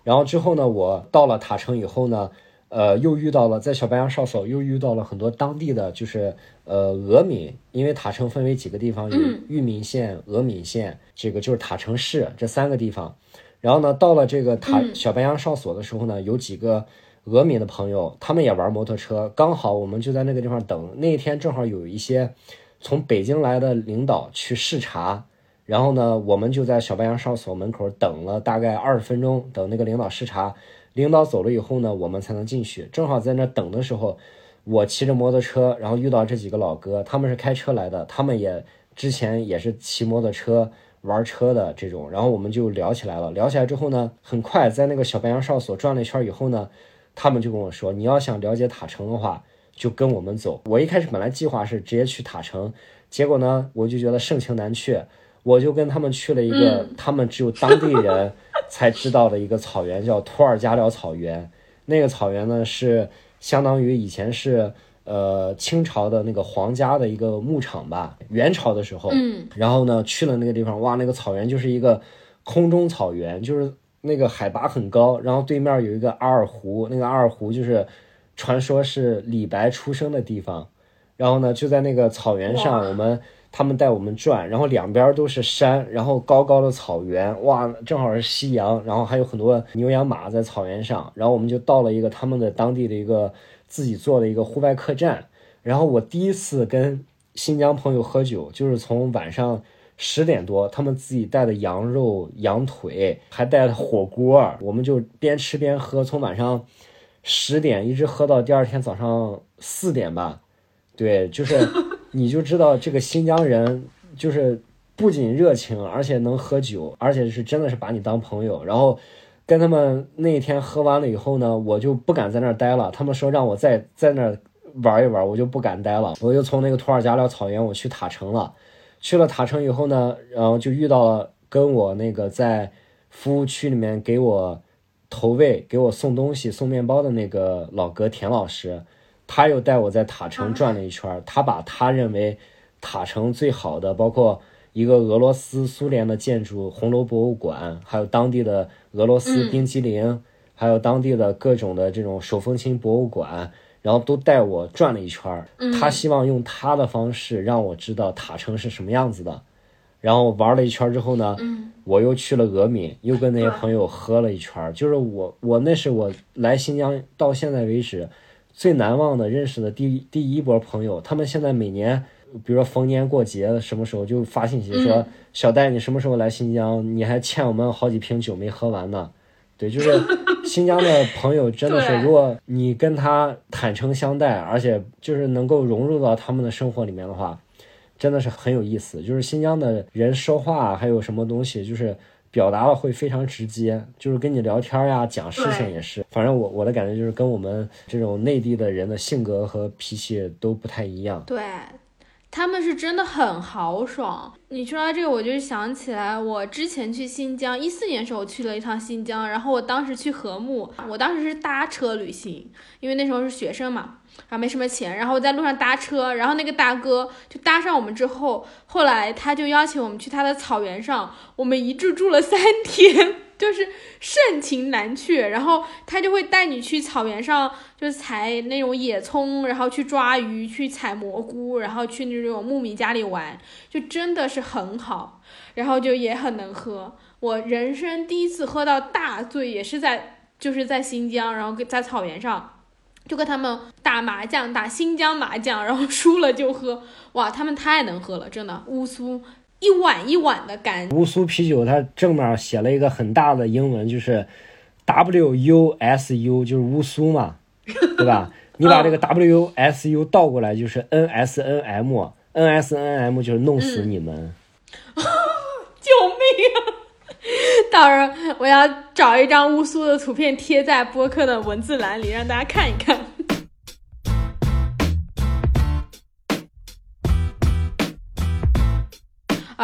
然后之后呢，我到了塔城以后呢，呃，又遇到了在小白杨哨所，又遇到了很多当地的，就是呃俄闽，因为塔城分为几个地方，有裕民县、俄闽县，这个就是塔城市这三个地方。然后呢，到了这个塔小白杨哨所的时候呢，有几个俄闽的朋友，他们也玩摩托车，刚好我们就在那个地方等。那一天正好有一些从北京来的领导去视察。然后呢，我们就在小白杨哨所门口等了大概二十分钟，等那个领导视察。领导走了以后呢，我们才能进去。正好在那等的时候，我骑着摩托车，然后遇到这几个老哥，他们是开车来的，他们也之前也是骑摩托车玩车的这种。然后我们就聊起来了。聊起来之后呢，很快在那个小白杨哨所转了一圈以后呢，他们就跟我说：“你要想了解塔城的话，就跟我们走。”我一开始本来计划是直接去塔城，结果呢，我就觉得盛情难却。我就跟他们去了一个他们只有当地人才知道的一个草原，叫托尔加辽草原。那个草原呢，是相当于以前是呃清朝的那个皇家的一个牧场吧。元朝的时候，嗯然后呢去了那个地方，哇，那个草原就是一个空中草原，就是那个海拔很高，然后对面有一个阿尔湖，那个阿尔湖就是传说是李白出生的地方。然后呢，就在那个草原上，我们。他们带我们转，然后两边都是山，然后高高的草原，哇，正好是夕阳，然后还有很多牛羊马在草原上，然后我们就到了一个他们的当地的一个自己做的一个户外客栈，然后我第一次跟新疆朋友喝酒，就是从晚上十点多，他们自己带的羊肉、羊腿，还带了火锅，我们就边吃边喝，从晚上十点一直喝到第二天早上四点吧。对，就是你就知道这个新疆人就是不仅热情，而且能喝酒，而且是真的是把你当朋友。然后跟他们那天喝完了以后呢，我就不敢在那儿待了。他们说让我再在那儿玩一玩，我就不敢待了。我就从那个图尔加廖草原我去塔城了。去了塔城以后呢，然后就遇到了跟我那个在服务区里面给我投喂、给我送东西、送面包的那个老哥田老师，他又带我在塔城转了一圈。他把他认为塔城最好的，包括一个俄罗斯、苏联的建筑红楼博物馆，还有当地的俄罗斯冰激凌，还有当地的各种的这种手风琴博物馆。然后都带我转了一圈儿，他希望用他的方式让我知道塔城是什么样子的。然后玩了一圈之后呢，我又去了俄敏，又跟那些朋友喝了一圈。就是我，我那是我来新疆到现在为止最难忘的认识的第第一波朋友。他们现在每年，比如说逢年过节什么时候就发信息说：“小戴，你什么时候来新疆？你还欠我们好几瓶酒没喝完呢。”对，就是 新疆的朋友真的是，如果你跟他坦诚相待，而且就是能够融入到他们的生活里面的话，真的是很有意思。就是新疆的人说话还有什么东西，就是表达了会非常直接，就是跟你聊天呀、讲事情也是。反正我我的感觉就是跟我们这种内地的人的性格和脾气都不太一样。对。他们是真的很豪爽。你说到这个，我就想起来，我之前去新疆，一四年的时候我去了一趟新疆，然后我当时去和木，我当时是搭车旅行，因为那时候是学生嘛，然后没什么钱，然后在路上搭车，然后那个大哥就搭上我们之后，后来他就邀请我们去他的草原上，我们一住住了三天。就是盛情难却，然后他就会带你去草原上，就是采那种野葱，然后去抓鱼，去采蘑菇，然后去那种牧民家里玩，就真的是很好，然后就也很能喝。我人生第一次喝到大醉，也是在就是在新疆，然后在草原上，就跟他们打麻将，打新疆麻将，然后输了就喝，哇，他们太能喝了，真的乌苏。一碗一碗的干乌苏啤酒，它正面写了一个很大的英文，就是 W U S U，就是乌苏嘛，对吧？你把这个 W S U 倒过来就是 N S N M，N S N M 就是弄死你们！救命啊！到时候我要找一张乌苏的图片贴在播客的文字栏里，让大家看一看。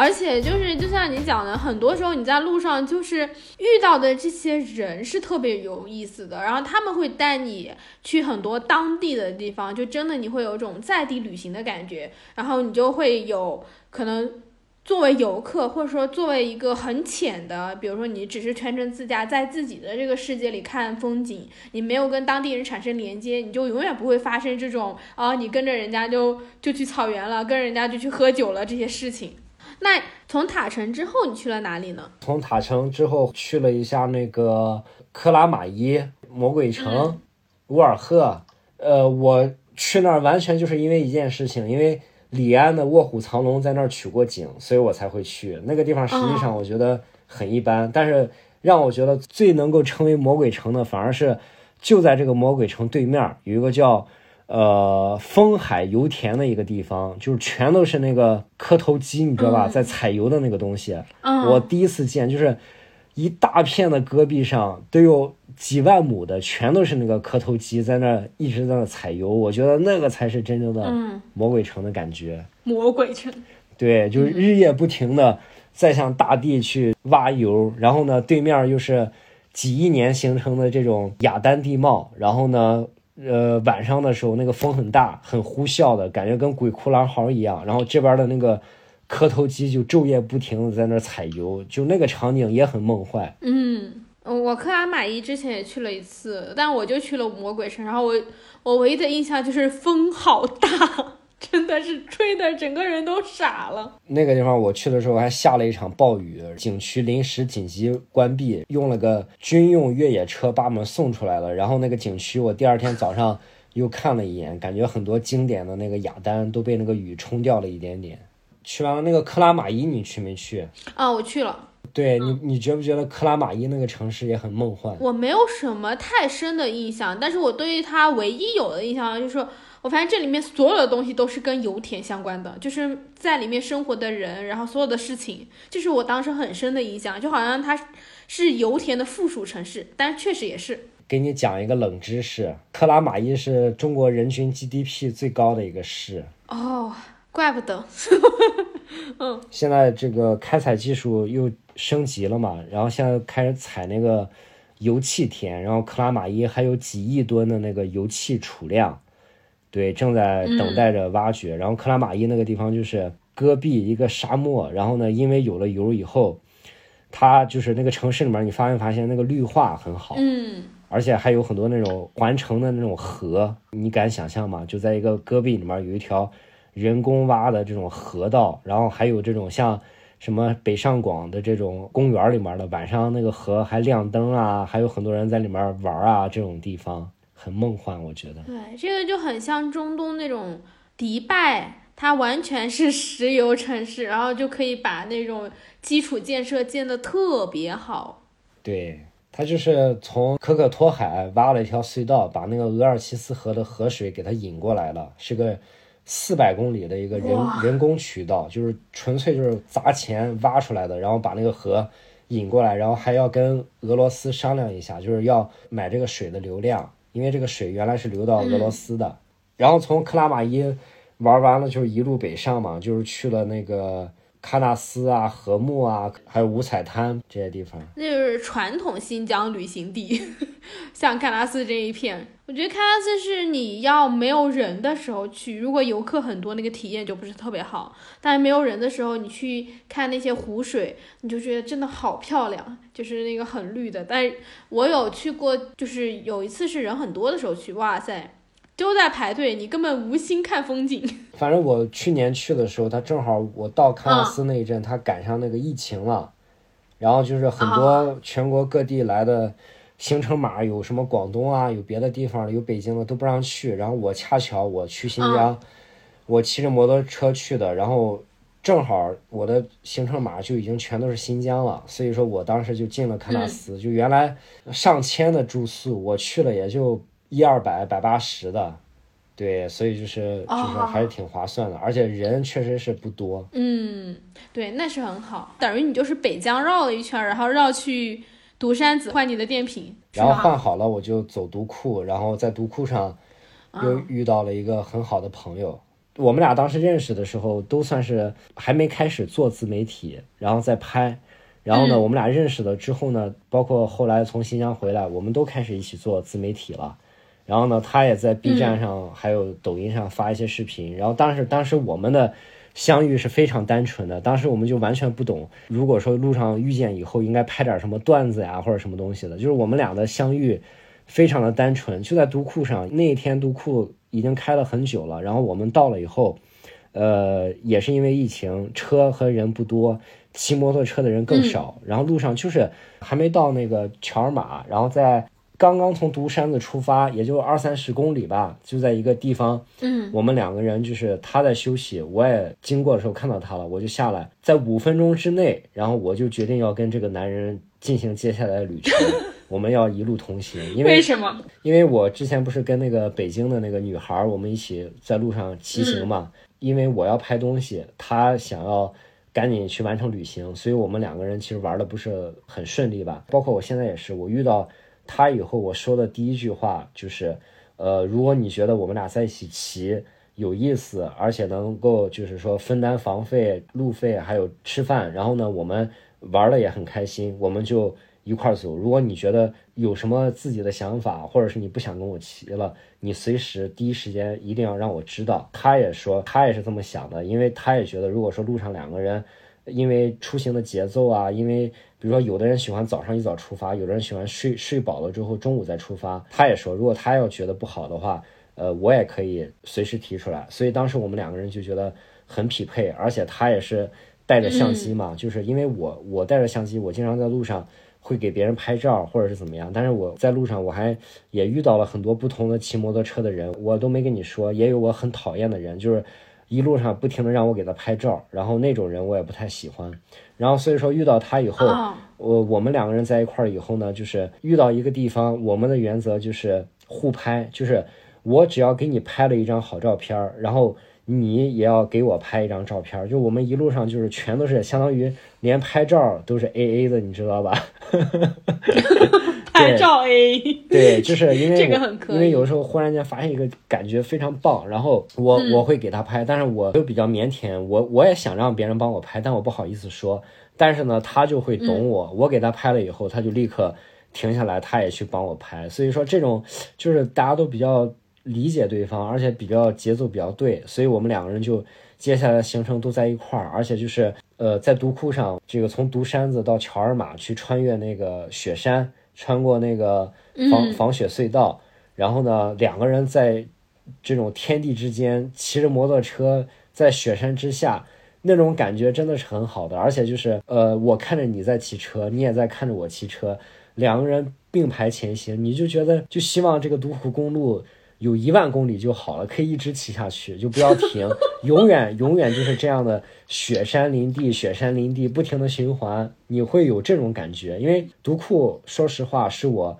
而且就是就像你讲的，很多时候你在路上就是遇到的这些人是特别有意思的，然后他们会带你去很多当地的地方，就真的你会有种在地旅行的感觉，然后你就会有可能作为游客，或者说作为一个很浅的，比如说你只是全程自驾在自己的这个世界里看风景，你没有跟当地人产生连接，你就永远不会发生这种啊，你跟着人家就就去草原了，跟人家就去喝酒了这些事情。那从塔城之后，你去了哪里呢？从塔城之后去了一下那个克拉玛依、魔鬼城、乌尔赫。呃，我去那儿完全就是因为一件事情，因为李安的《卧虎藏龙》在那儿取过景，所以我才会去那个地方。实际上我觉得很一般，但是让我觉得最能够称为魔鬼城的，反而是就在这个魔鬼城对面有一个叫。呃，丰海油田的一个地方，就是全都是那个磕头机，你知道吧？在采油的那个东西，我第一次见，就是一大片的戈壁上都有几万亩的，全都是那个磕头机在那一直在那采油。我觉得那个才是真正的魔鬼城的感觉。魔鬼城，对，就是日夜不停的在向大地去挖油，然后呢，对面又是几亿年形成的这种雅丹地貌，然后呢。呃，晚上的时候那个风很大，很呼啸的感觉，跟鬼哭狼嚎一样。然后这边的那个磕头机就昼夜不停的在那踩油，就那个场景也很梦幻。嗯，我克拉玛依之前也去了一次，但我就去了魔鬼城。然后我我唯一的印象就是风好大。真的是吹的整个人都傻了。那个地方我去的时候还下了一场暴雨，景区临时紧急关闭，用了个军用越野车把我们送出来了。然后那个景区我第二天早上又看了一眼，感觉很多经典的那个雅丹都被那个雨冲掉了一点点。去完了那个克拉玛依，你去没去？啊，我去了。对你，你觉不觉得克拉玛依那个城市也很梦幻？我没有什么太深的印象，但是我对于它唯一有的印象就是，我发现这里面所有的东西都是跟油田相关的，就是在里面生活的人，然后所有的事情，就是我当时很深的印象，就好像它是油田的附属城市，但确实也是。给你讲一个冷知识，克拉玛依是中国人均 GDP 最高的一个市。哦，怪不得。嗯，现在这个开采技术又升级了嘛，然后现在开始采那个油气田，然后克拉玛依还有几亿吨的那个油气储量，对，正在等待着挖掘。然后克拉玛依那个地方就是戈壁一个沙漠，然后呢，因为有了油以后，它就是那个城市里面，你发没发现那个绿化很好？嗯。而且还有很多那种环城的那种河，你敢想象吗？就在一个戈壁里面有一条人工挖的这种河道，然后还有这种像什么北上广的这种公园里面的晚上那个河还亮灯啊，还有很多人在里面玩啊，这种地方很梦幻，我觉得。对，这个就很像中东那种迪拜，它完全是石油城市，然后就可以把那种基础建设建得特别好。对。它就是从可可托海挖了一条隧道，把那个额尔齐斯河的河水给它引过来了，是个四百公里的一个人人工渠道，就是纯粹就是砸钱挖出来的，然后把那个河引过来，然后还要跟俄罗斯商量一下，就是要买这个水的流量，因为这个水原来是流到俄罗斯的。然后从克拉玛依玩完了，就是一路北上嘛，就是去了那个。喀纳斯啊，禾木啊，还有五彩滩这些地方，那就是传统新疆旅行地。像喀纳斯这一片，我觉得喀纳斯是你要没有人的时候去，如果游客很多，那个体验就不是特别好。但是没有人的时候，你去看那些湖水，你就觉得真的好漂亮，就是那个很绿的。但我有去过，就是有一次是人很多的时候去，哇塞！都在排队，你根本无心看风景。反正我去年去的时候，他正好我到喀纳斯那一阵，他赶上那个疫情了，然后就是很多全国各地来的行程码，有什么广东啊，有别的地方，有北京的都不让去。然后我恰巧我去新疆，我骑着摩托车去的，然后正好我的行程码就已经全都是新疆了，所以说我当时就进了喀纳斯。就原来上千的住宿，我去了也就。一二百、百八十的，对，所以就是就是还是挺划算的，而且人确实是不多。嗯，对，那是很好，等于你就是北疆绕了一圈，然后绕去独山子换你的电瓶，然后换好了我就走独库，然后在独库上又遇到了一个很好的朋友。我们俩当时认识的时候都算是还没开始做自媒体，然后再拍。然后呢，我们俩认识了之后呢，包括后来从新疆回来，我们都开始一起做自媒体了。然后呢，他也在 B 站上还有抖音上发一些视频。然后当时，当时我们的相遇是非常单纯的，当时我们就完全不懂，如果说路上遇见以后应该拍点什么段子呀或者什么东西的，就是我们俩的相遇非常的单纯，就在读库上。那一天读库已经开了很久了，然后我们到了以后，呃，也是因为疫情，车和人不多，骑摩托车的人更少，然后路上就是还没到那个乔尔玛，然后在。刚刚从独山子出发，也就二三十公里吧，就在一个地方。嗯，我们两个人就是他在休息，我也经过的时候看到他了，我就下来，在五分钟之内，然后我就决定要跟这个男人进行接下来的旅程，我们要一路同行。因为为什么？因为我之前不是跟那个北京的那个女孩，我们一起在路上骑行嘛。因为我要拍东西，他想要赶紧去完成旅行，所以我们两个人其实玩的不是很顺利吧。包括我现在也是，我遇到。他以后我说的第一句话就是，呃，如果你觉得我们俩在一起骑有意思，而且能够就是说分担房费、路费还有吃饭，然后呢，我们玩的也很开心，我们就一块走。如果你觉得有什么自己的想法，或者是你不想跟我骑了，你随时第一时间一定要让我知道。他也说 他也是这么想的，因为他也觉得如果说路上两个人。因为出行的节奏啊，因为比如说有的人喜欢早上一早出发，有的人喜欢睡睡饱了之后中午再出发。他也说，如果他要觉得不好的话，呃，我也可以随时提出来。所以当时我们两个人就觉得很匹配，而且他也是带着相机嘛，就是因为我我带着相机，我经常在路上会给别人拍照或者是怎么样。但是我在路上我还也遇到了很多不同的骑摩托车的人，我都没跟你说，也有我很讨厌的人，就是。一路上不停的让我给他拍照，然后那种人我也不太喜欢。然后所以说遇到他以后，哦我我们两个人在一块儿以后呢，就是遇到一个地方，我们的原则就是互拍，就是我只要给你拍了一张好照片儿，然后你也要给我拍一张照片，就我们一路上就是全都是相当于连拍照都是 A A 的，你知道吧？拍照 A，对，就是因为 这个很可以。因为有时候忽然间发现一个感觉非常棒，然后我、嗯。我会给他拍，但是我又比较腼腆，我我也想让别人帮我拍，但我不好意思说。但是呢，他就会懂嗯。我，我给他拍了以后，他就立刻停下来，他也去帮我拍。所以说这种就是大家都比较理解对方，而且比较节奏比较对，所以我们两个人就接下来的行程都在一块儿，而且就是呃在独库上，这个从独山子到乔尔玛去穿越那个雪山，穿过那个防嗯防雪隧道，然后呢两个人在这种天地之间骑着摩托车在雪山之下。那种感觉真的是很好的，而且就是呃，我看着你在骑车，你也在看着我骑车，两个人并排前行，你就觉得就希望这个独库公路有一万公里就好了，可以一直骑下去，就不要停，永远永远就是这样的雪山林地，雪山林地不停的循环，你会有这种感觉。因为独库，说实话是我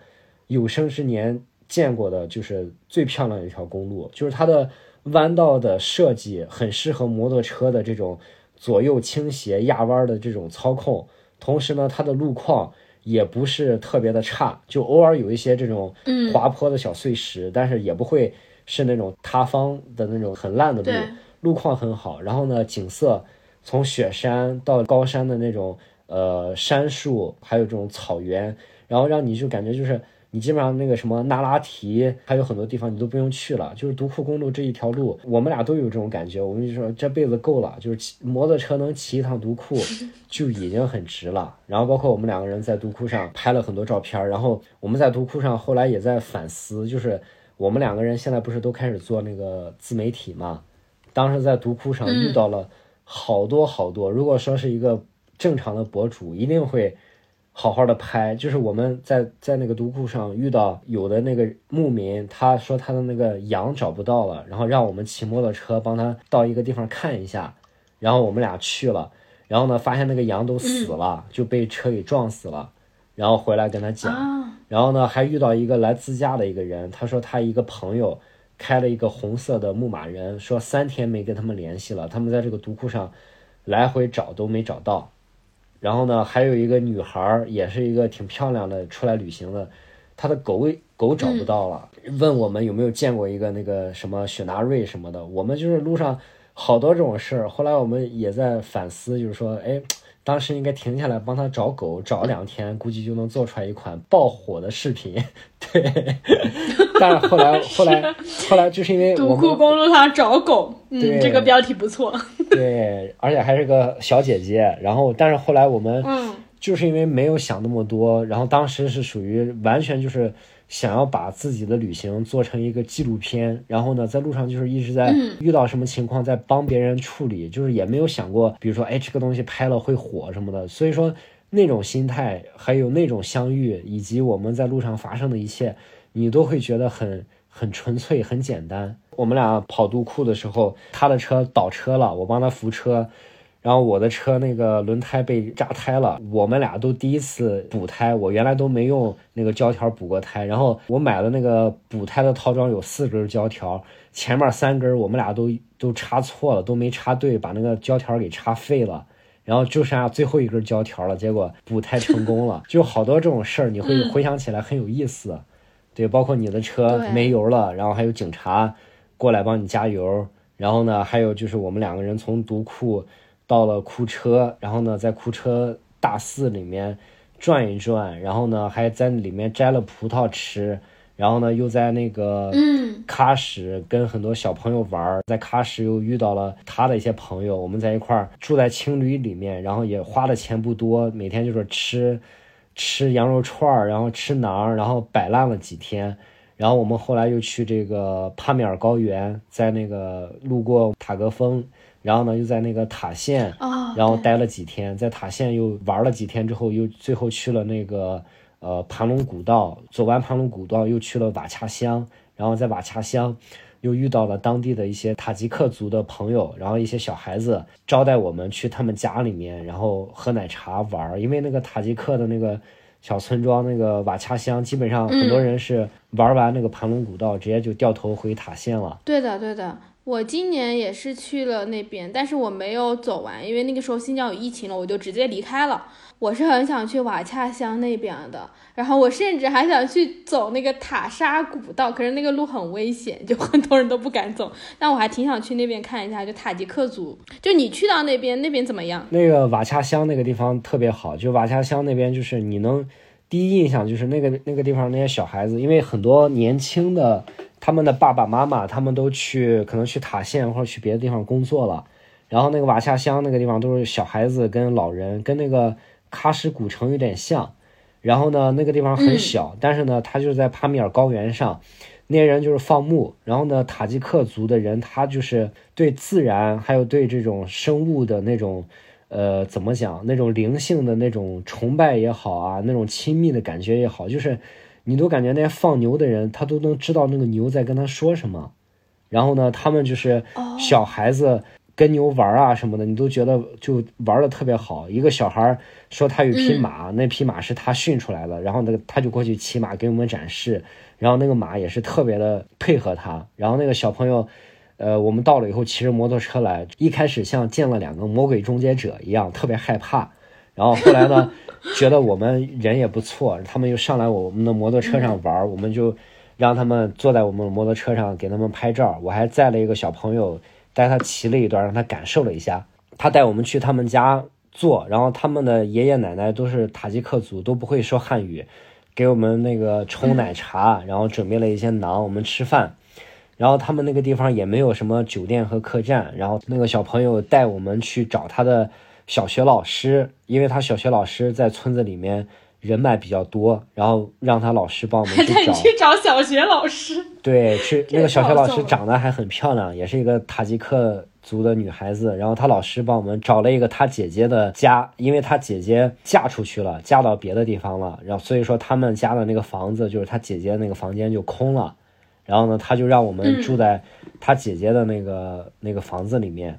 有生之年见过的，就是最漂亮的一条公路，就是它的弯道的设计很适合摩托车的这种左右倾斜、压弯的这种操控，同时呢，它的路况。也不是特别的差，就偶尔有一些这种嗯滑坡的小碎石，但是也不会是那种塌方的那种很烂的路，路况很好。然后呢，景色从雪山到高山的那种呃山树，还有这种草原，然后让你就感觉就是你基本上那个什么那拉提，还有很多地方你都不用去了，就是独库公路这一条路，我们俩都有这种感觉。我们就说这辈子够了，就是骑摩托车能骑一趟独库 就已经很值了。然后包括我们两个人在独库上拍了很多照片，然后我们在独库上后来也在反思，就是我们两个人现在不是都开始做那个自媒体嘛？当时在独库上遇到了好多好多，如果说是一个正常的博主，一定会好好的拍。就是我们在在那个独库上遇到有的那个牧民，他说他的那个羊找不到了，然后让我们骑摩托车帮他到一个地方看一下，然后我们俩去了，然后呢发现那个羊都死了，就被车给撞死了，然后回来跟他讲，啊，然后呢，还遇到一个来自驾的一个人，他说他一个朋友开了一个红色的牧马人，说三天没跟他们联系了，他们在这个独库上来回找都没找到。然后呢，还有一个女孩儿，也是一个挺漂亮的，出来旅行的，她的狗狗找不到了，问我们有没有见过一个那个什么雪纳瑞什么的。我们就是路上好多这种事儿，后来我们也在反思，就是说，哎，当时应该停下来帮他找狗，找两天，估计就能做出来一款爆火的视频。对，但是后来后来后来就是因为独库公路上找狗，嗯，对这个标题不错。对，而且还是个小姐姐，然后但是后来我们嗯就是因为没有想那么多，然后当时是属于完全就是想要把自己的旅行做成一个纪录片，然后呢，在路上就是一直在嗯遇到什么情况，在帮别人处理，就是也没有想过，比如说，哎，这个东西拍了会火什么的，所以说那种心态，还有那种相遇，以及我们在路上发生的一切，你都会觉得很很纯粹、很简单。我们俩跑杜库的时候，他的车倒车了，我帮他扶车。然后我的车那个轮胎被扎胎了，我们俩都第一次补胎，我原来都没用那个胶条补过胎。然后我买的那个补胎的套装有四根胶条，前面三根我们俩都都插错了，都没插对，把那个胶条给插废了。然后就剩下最后一根胶条了，结果补胎成功了。就好多这种事儿，你会回想起来很有意思。对，包括你的车没油了，然后还有警察过来帮你加油。然后呢，还有就是我们两个人从独库到了库车，然后呢，在库车大寺里面转一转，然后呢，还在里面摘了葡萄吃，然后呢，又在那个嗯喀什跟很多小朋友玩儿，在喀什又遇到了他的一些朋友，我们在一块儿住在青旅里面，然后也花的钱不多，每天就是吃吃羊肉串儿，然后吃馕，然后摆烂了几天。然后我们后来又去这个帕米尔高原，在那个路过塔格峰，然后呢又在那个塔县，哦，然后待了几天，在塔县又玩了几天之后，又最后去了那个呃盘龙古道，走完盘龙古道又去了瓦恰乡，然后在瓦恰乡又遇到了当地的一些塔吉克族的朋友，然后一些小孩子招待我们去他们家里面，然后喝奶茶玩。因为那个塔吉克的那个小村庄，那个瓦恰乡，基本上很多人是玩完那个盘龙古道，直接就掉头回塔县了。对的，对的。我今年也是去了那边，但是我没有走完，因为那个时候新疆有疫情了，我就直接离开了。我是很想去瓦恰乡那边的，然后我甚至还想去走那个塔沙古道，可是那个路很危险，就很多人都不敢走。但我还挺想去那边看一下，就塔吉克族。就你去到那边，那边怎么样？那个瓦恰乡那个地方特别好，就瓦恰乡那边就是你能第一印象就是那个那个地方那些小孩子，因为很多年轻的。他们的爸爸妈妈，他们都去可能去塔县或者去别的地方工作了，然后那个瓦恰乡那个地方都是小孩子跟老人，跟那个喀什古城有点像。然后呢，那个地方很小，但是呢，它就是在帕米尔高原上，那些人就是放牧。然后呢，塔吉克族的人他就是对自然还有对这种生物的那种，呃，怎么讲，那种灵性的那种崇拜也好啊，那种亲密的感觉也好，就是。你都感觉那些放牛的人，他都能知道那个牛在跟他说什么，然后呢，他们就是小孩子跟牛玩啊什么的，你都觉得就玩的特别好。一个小孩说他有匹马，那匹马是他训出来的，然后那个他就过去骑马给我们展示，然后那个马也是特别的配合他。然后那个小朋友，呃，我们到了以后骑着摩托车来，一开始像见了两个魔鬼终结者一样，特别害怕，然后后来呢。觉得我们人也不错，他们又上来我们的摩托车上玩，我们就让他们坐在我们的摩托车上给他们拍照。我还载了一个小朋友，带他骑了一段，让他感受了一下。他带我们去他们家坐，然后他们的爷爷奶奶都是塔吉克族，都不会说汉语，给我们那个冲奶茶，然后准备了一些馕，我们吃饭。然后他们那个地方也没有什么酒店和客栈，然后那个小朋友带我们去找他的。小学老师，因为他小学老师在村子里面人脉比较多，然后让他老师帮我们去找。去找小学老师。对，去那个小学老师长得还很漂亮，也是一个塔吉克族的女孩子。然后她老师帮我们找了一个她姐姐的家，因为她姐姐嫁出去了，嫁到别的地方了。然后所以说他们家的那个房子就是她姐姐那个房间就空了。然后呢，他就让我们住在他姐姐的那个那个房子里面。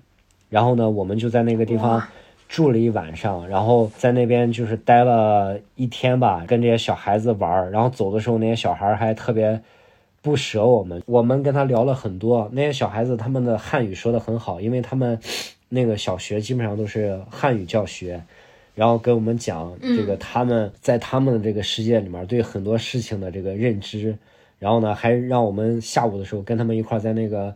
然后呢，我们就在那个地方。住了一晚上，然后在那边就是待了一天吧，跟这些小孩子玩然后走的时候，那些小孩还特别不舍我们。我们跟他聊了很多，那些小孩子他们的汉语说的很好，因为他们那个小学基本上都是汉语教学，然后跟我们讲这个他们在他们的这个世界里面对很多事情的这个认知。然后呢，还让我们下午的时候跟他们一块在那个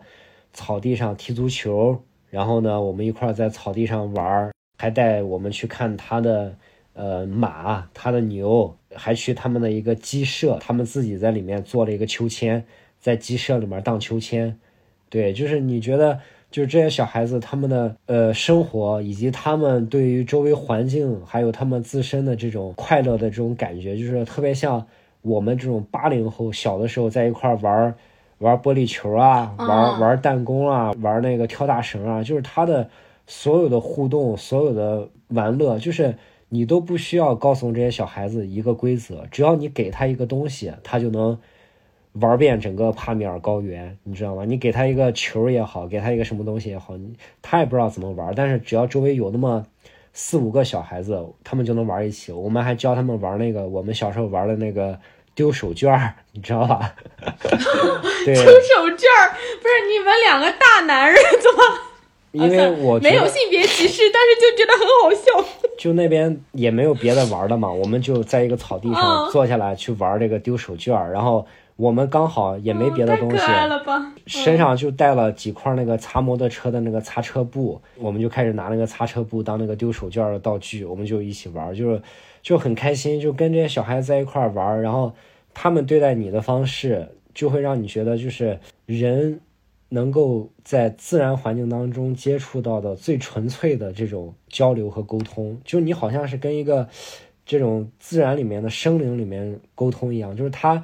草地上踢足球，然后呢，我们一块在草地上玩还带我们去看他的，呃，马，他的牛，还去他们的一个鸡舍，他们自己在里面做了一个秋千，在鸡舍里面荡秋千。对，就是你觉得，就是这些小孩子他们的呃生活，以及他们对于周围环境，还有他们自身的这种快乐的这种感觉，就是特别像我们这种八零后小的时候在一块玩玩玻璃球啊，玩玩弹弓啊，玩那个跳大绳啊，就是他的。所有的互动，所有的玩乐，就是你都不需要告诉这些小孩子一个规则，只要你给他一个东西，他就能玩遍整个帕米尔高原，你知道吗？你给他一个球也好，给他一个什么东西也好，他也不知道怎么玩，但是只要周围有那么四五个小孩子，他们就能玩一起。我们还教他们玩那个我们小时候玩的那个丢手绢你知道吧？丢手绢不是你们两个大男人 怎么？因为我没有性别歧视，但是就觉得很好笑。就那边也没有别的玩的嘛，我们就在一个草地上坐下来去玩这个丢手绢然后我们刚好也没别的东西，身上就带了几块那个擦摩托车的那个擦车布，我们就开始拿那个擦车布当那个丢手绢的道具，我们就一起玩，就是就很开心，就跟这些小孩子在一块儿玩儿然后他们对待你的方式就会让你觉得就是人。能够在自然环境当中接触到的最纯粹的这种交流和沟通，就你好像是跟一个这种自然里面的生灵里面沟通一样，就是他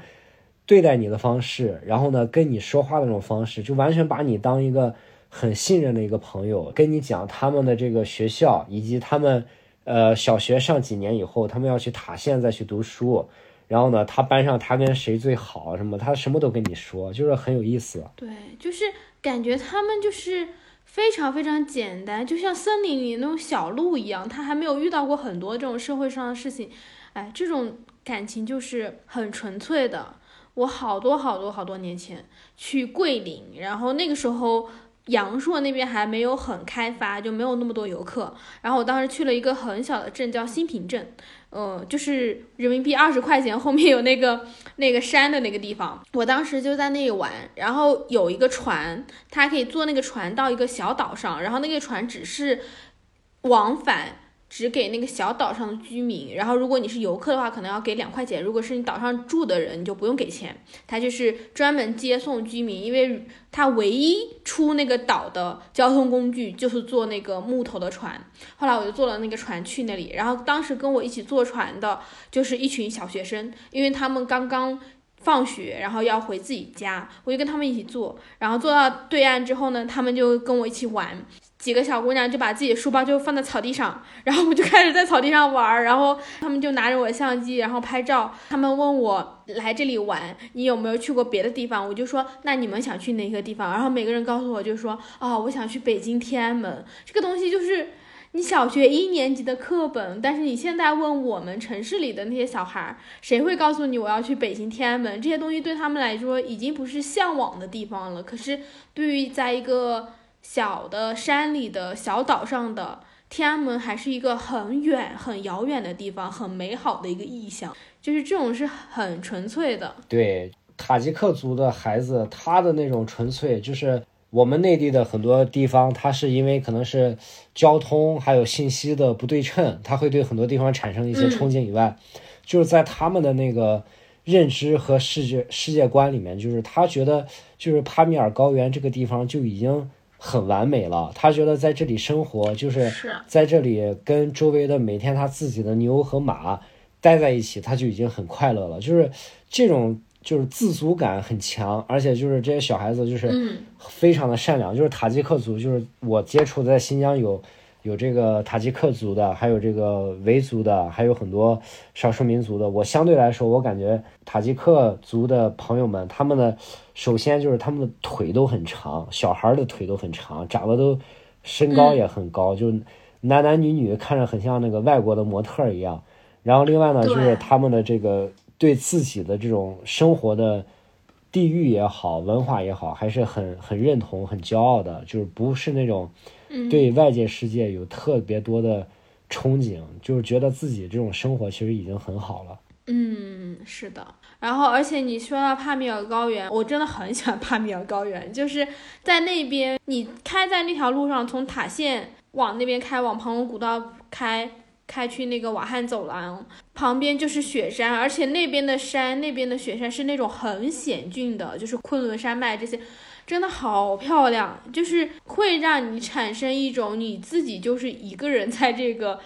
对待你的方式，然后呢跟你说话的那种方式，就完全把你当一个很信任的一个朋友，跟你讲他们的这个学校，以及他们呃小学上几年以后，他们要去塔县再去读书。然后呢，他班上他跟谁最好什么，他什么都跟你说，就是很有意思。对，就是感觉他们就是非常非常简单，就像森林里那种小路一样，他还没有遇到过很多这种社会上的事情，哎，这种感情就是很纯粹的。我好多好多好多年前去桂林，然后那个时候。阳朔那边还没有很开发，就没有那么多游客。然后我当时去了一个很小的镇，叫新平镇，呃，就是人民币二十块钱，后面有那个那个山的那个地方。我当时就在那里玩，然后有一个船，它可以坐那个船到一个小岛上，然后那个船只是往返。只给那个小岛上的居民，然后如果你是游客的话，可能要给两块钱；如果是你岛上住的人，你就不用给钱。他就是专门接送居民，因为他唯一出那个岛的交通工具就是坐那个木头的船。后来我就坐了那个船去那里，然后当时跟我一起坐船的就是一群小学生，因为他们刚刚放学，然后要回自己家，我就跟他们一起坐。然后坐到对岸之后呢，他们就跟我一起玩。几个小姑娘就把自己书包就放在草地上，然后我就开始在草地上玩，然后他们就拿着我的相机，然后拍照。他们问我来这里玩，你有没有去过别的地方？我就说那你们想去哪个地方？然后每个人告诉我就说啊，我想去北京天安门。这个东西就是你小学一年级的课本，但是你现在问我们城市里的那些小孩，谁会告诉你我要去北京天安门？这些东西对他们来说已经不是向往的地方了。可是对于在一个小的山里的小岛上的天安门还是一个很远、很遥远的地方，很美好的一个意象。就是这种是很纯粹的。对塔吉克族的孩子，他的那种纯粹，就是我们内地的很多地方，他是因为可能是交通还有信息的不对称，他会对很多地方产生一些憧憬以外，就是在他们的那个认知和世界世界观里面，就是他觉得就是帕米尔高原这个地方就已经。很完美了，他觉得在这里生活就是在这里跟周围的每天他自己的牛和马待在一起，他就已经很快乐了。就是这种就是自足感很强，而且就是这些小孩子就是非常的善良。就是塔吉克族，就是我接触在新疆有。有这个塔吉克族的，还有这个维族的，还有很多少数民族的。我相对来说，我感觉塔吉克族的朋友们，他们的首先就是他们的腿都很长，小孩的腿都很长，长得都身高也很高，就男男女女看着很像那个外国的模特一样。然后另外呢，就是他们的这个对自己的这种生活的地域也好，文化也好，还是很很认同、很骄傲的，就是不是那种。对外界世界有特别多的憧憬，就是觉得自己这种生活其实已经很好了。嗯，是的。然后，而且你说到帕米尔高原，我真的很喜欢帕米尔高原。就是在那边，你开在那条路上，从塔县往那边开，往庞龙古道开，开去那个瓦汉走廊旁边就是雪山，而且那边的山，那边的雪山是那种很险峻的，就是昆仑山脉这些。真的好漂亮，就是会让你产生一种你自己就是一个人在这个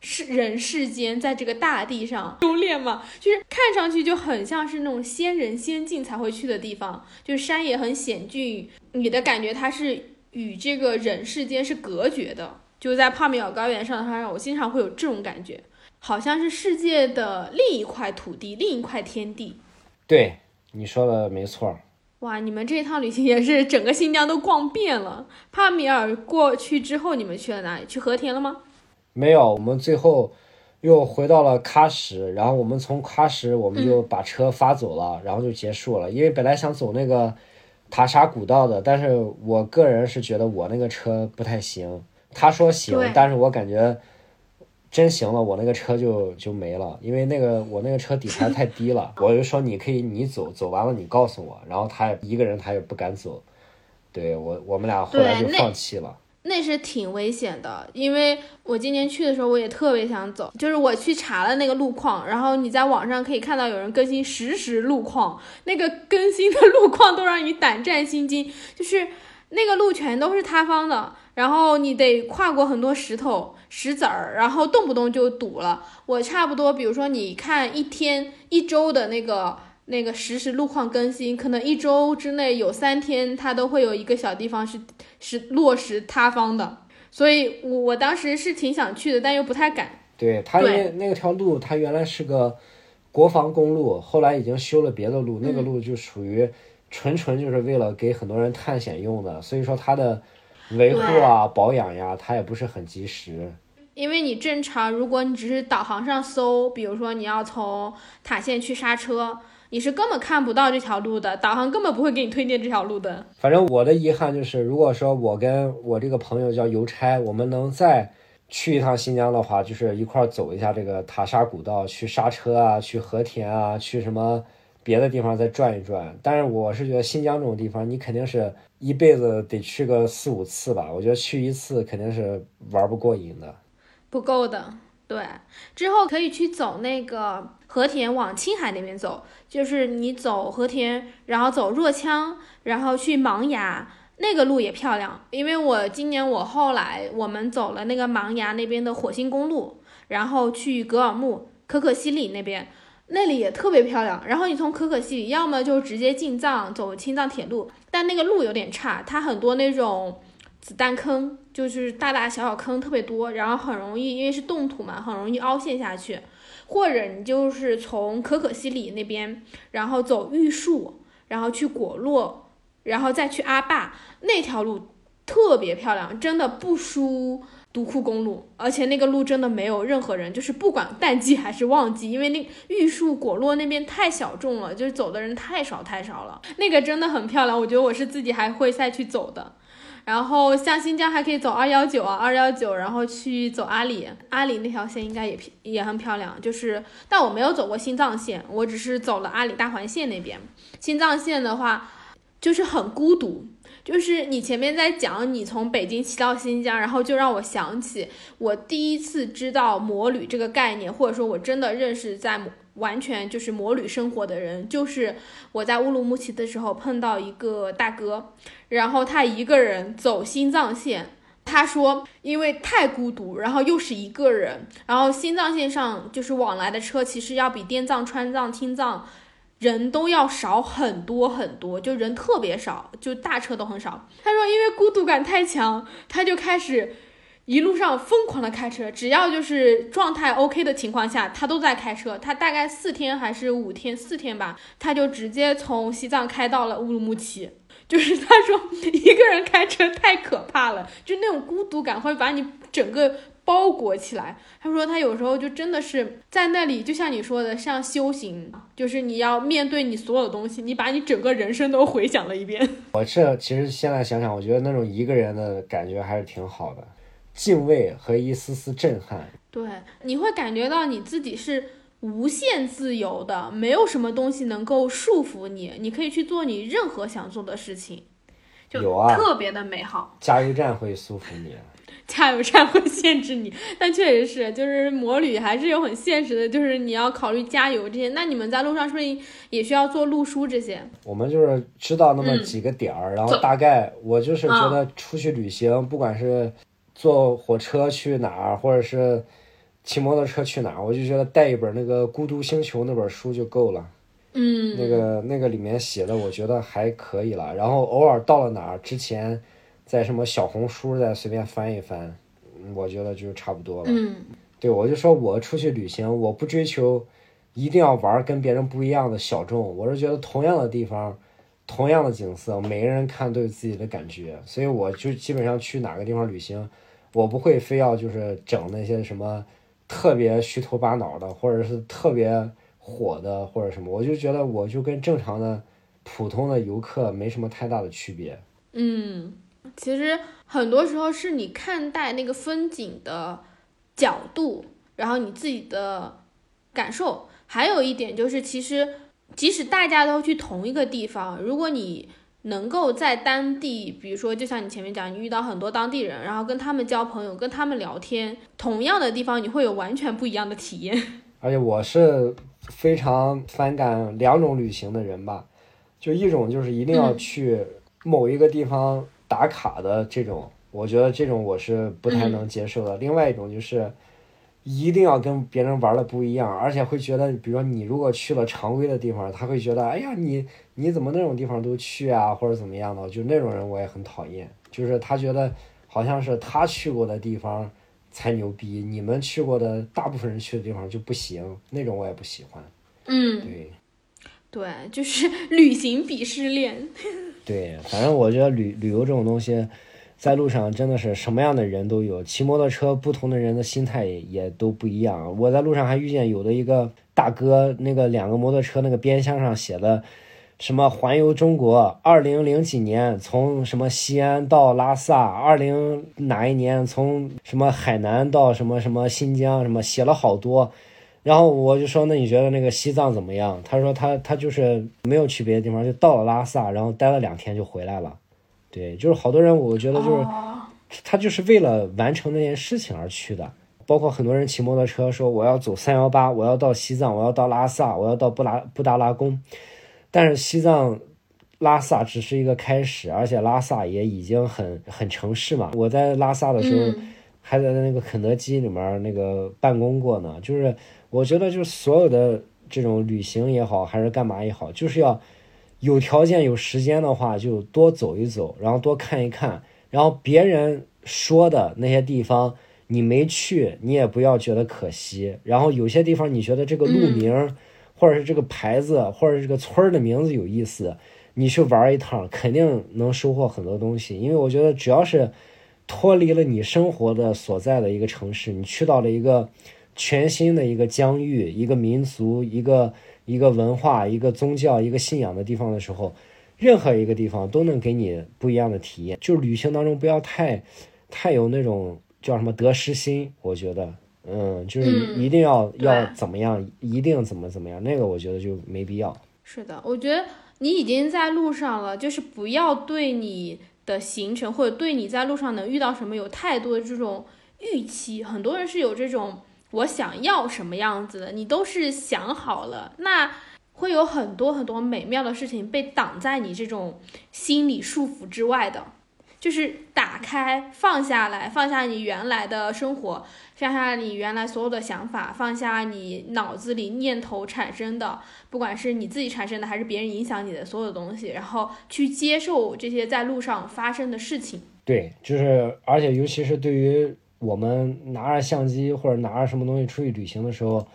世人世间，在这个大地上修炼嘛，就是看上去就很像是那种仙人仙境才会去的地方，就是山也很险峻，你的感觉它是与这个人世间是隔绝的，就在帕米尔高原上，它让我经常会有这种感觉，好像是世界的另一块土地，另一块天地。对，你说的没错。哇，你们这一趟旅行也是整个新疆都逛遍了。帕米尔过去之后，你们去了哪里？去和田了吗？没有，我们最后又回到了喀什，然后我们从喀什我们就把车发走了，然后就结束了。因为本来想走那个塔沙古道的，但是我个人是觉得我那个车不太行。他说行，但是我感觉。真行了，我那个车就就没了，因为那个我那个车底盘太低了。我就说你可以你走，走完了你告诉我。然后他一个人他也不敢走，对我我们俩后来就放弃了。那是挺危险的，因为我今年去的时候我也特别想走，就是我去查了那个路况，然后你在网上可以看到有人更新实时路况，那个更新的路况都让你胆战心惊，就是那个路全都是塌方的，然后你得跨过很多石头。石子儿，然后动不动就堵了。我差不多，比如说你看一天、一周的那个那个实时路况更新，可能一周之内有三天，它都会有一个小地方是是落石塌方的。所以，我我当时是挺想去的，但又不太敢。对，它因为那条路，它原来是个国防公路，后来已经修了别的路，那个路就属于纯纯就是为了给很多人探险用的，所以说它的维护啊、保养呀，它也不是很及时。因为你正常，如果你只是导航上搜，比如说你要从塔县去刹车，你是根本看不到这条路的，导航根本不会给你推荐这条路的。反正我的遗憾就是，如果说我跟我这个朋友叫邮差，我们能再去一趟新疆的话，就是一块走一下这个塔沙古道，去刹车啊，去和田啊，去什么别的地方再转一转。但是我是觉得新疆这种地方，你肯定是一辈子得去个四五次吧。我觉得去一次肯定是玩不过瘾的。不够的，对，之后可以去走那个和田往青海那边走，就是你走和田，然后走若羌，然后去芒崖，那个路也漂亮。因为我今年我后来我们走了那个芒崖那边的火星公路，然后去格尔木、可可西里那边，那里也特别漂亮。然后你从可可西里要么就直接进藏走青藏铁路，但那个路有点差，它很多那种。子弹坑就是大大小小坑特别多，然后很容易，因为是冻土嘛，很容易凹陷下去。或者你就是从可可西里那边，然后走玉树，然后去果洛，然后再去阿坝那条路特别漂亮，真的不输独库公路。而且那个路真的没有任何人，就是不管淡季还是旺季，因为那玉树果洛那边太小众了，就是走的人太少太少了。那个真的很漂亮，我觉得我是自己还会再去走的。然后像新疆还可以走二幺九啊，二幺九，然后去走阿里，阿里那条线应该也也很漂亮。就是，但我没有走过新藏线，我只是走了阿里大环线那边。新藏线的话，就是很孤独。就是你前面在讲你从北京骑到新疆，然后就让我想起我第一次知道摩旅这个概念，或者说我真的认识在。完全就是摩旅生活的人，就是我在乌鲁木齐的时候碰到一个大哥，然后他一个人走新藏线，他说因为太孤独，然后又是一个人，然后新藏线上就是往来的车其实要比滇藏、川藏、青藏人都要少很多很多，就人特别少，就大车都很少。他说因为孤独感太强，他就开始。一路上疯狂的开车，只要就是状态 OK 的情况下，他都在开车。他大概四天还是五天，四天吧，他就直接从西藏开到了乌鲁木齐。就是他说一个人开车太可怕了，就那种孤独感会把你整个包裹起来。他说他有时候就真的是在那里，就像你说的，像修行，就是你要面对你所有的东西，你把你整个人生都回想了一遍。我这其实现在想想，我觉得那种一个人的感觉还是挺好的。敬畏和一丝丝震撼，对，你会感觉到你自己是无限自由的，没有什么东西能够束缚你，你可以去做你任何想做的事情，有啊，特别的美好。加油站会束缚你，加油站会限制你，但确实是，就是摩旅还是有很现实的，就是你要考虑加油这些。那你们在路上是不是也需要做路书这些？我们就是知道那么几个点儿，然后大概我就是觉得出去旅行，不管是。坐火车去哪儿，或者是骑摩托车去哪儿，我就觉得带一本那个《孤独星球》那本书就够了。嗯，那个那个里面写的，我觉得还可以了。然后偶尔到了哪儿之前，在什么小红书再随便翻一翻，我觉得就差不多了。嗯，对，我就说我出去旅行，我不追求一定要玩跟别人不一样的小众，我是觉得同样的地方。同样的景色，每个人看都有自己的感觉，所以我就基本上去哪个地方旅行，我不会非要就是整那些什么特别虚头巴脑的，或者是特别火的或者什么，我就觉得我就跟正常的普通的游客没什么太大的区别。嗯，其实很多时候是你看待那个风景的角度，然后你自己的感受，还有一点就是其实。即使大家都去同一个地方，如果你能够在当地，比如说，就像你前面讲，你遇到很多当地人，然后跟他们交朋友，跟他们聊天，同样的地方，你会有完全不一样的体验。而且我是非常反感两种旅行的人吧，就一种就是一定要去某一个地方打卡的这种，我觉得这种我是不太能接受的。另外一种就是。一定要跟别人玩的不一样，而且会觉得，比如说你如果去了常规的地方，他会觉得，哎呀，你你怎么那种地方都去啊，或者怎么样的，就那种人我也很讨厌。就是他觉得好像是他去过的地方才牛逼，你们去过的大部分人去的地方就不行，那种我也不喜欢。嗯，对对，就是 旅行鄙视链。对，反正我觉得旅旅游这种东西，在路上真的是什么样的人都有，骑摩托车不同的人的心态也也都不一样。我在路上还遇见有的一个大哥，那个两个摩托车那个边箱上写的。什么环游中国？二零零几年从什么西安到拉萨？二零哪一年从什么海南到什么什么新疆？什么写了好多，然后我就说，那你觉得那个西藏怎么样？他说他他就是没有去别的地方，就到了拉萨，然后待了两天就回来了。对，就是好多人，我觉得就是他就是为了完成那件事情而去的。包括很多人骑摩托车说我要走三幺八，我要到西藏，我要到拉萨，我要到布拉布达拉宫。但是西藏、拉萨只是一个开始，而且拉萨也已经很很城市嘛。我在拉萨的时候，还在那个肯德基里面那个办公过呢。就是我觉得，就是所有的这种旅行也好，还是干嘛也好，就是要有条件、有时间的话，就多走一走，然后多看一看。然后别人说的那些地方，你没去，你也不要觉得可惜。然后有些地方，你觉得这个路名。或者是这个牌子，或者是这个村儿的名字有意思，你去玩一趟，肯定能收获很多东西。因为我觉得，只要是脱离了你生活的所在的一个城市，你去到了一个全新的一个疆域、一个民族、一个一个文化、一个宗教、一个信仰的地方的时候，任何一个地方都能给你不一样的体验。就是旅行当中不要太太有那种叫什么得失心，我觉得。嗯，就是一定要要怎么样，一定怎么怎么样，那个我觉得就没必要。是的，我觉得你已经在路上了，就是不要对你的行程或者对你在路上能遇到什么有太多的这种预期。很多人是有这种我想要什么样子的，你都是想好了，那会有很多很多美妙的事情被挡在你这种心理束缚之外的。就是打开，放下来，放下你原来的生活，放下你原来所有的想法，放下你脑子里念头产生的，不管是你自己产生的还是别人影响你的所有的东西，然后去接受这些在路上发生的事情。对，就是，而且尤其是对于我们拿着相机或者拿着什么东西出去旅行的时候，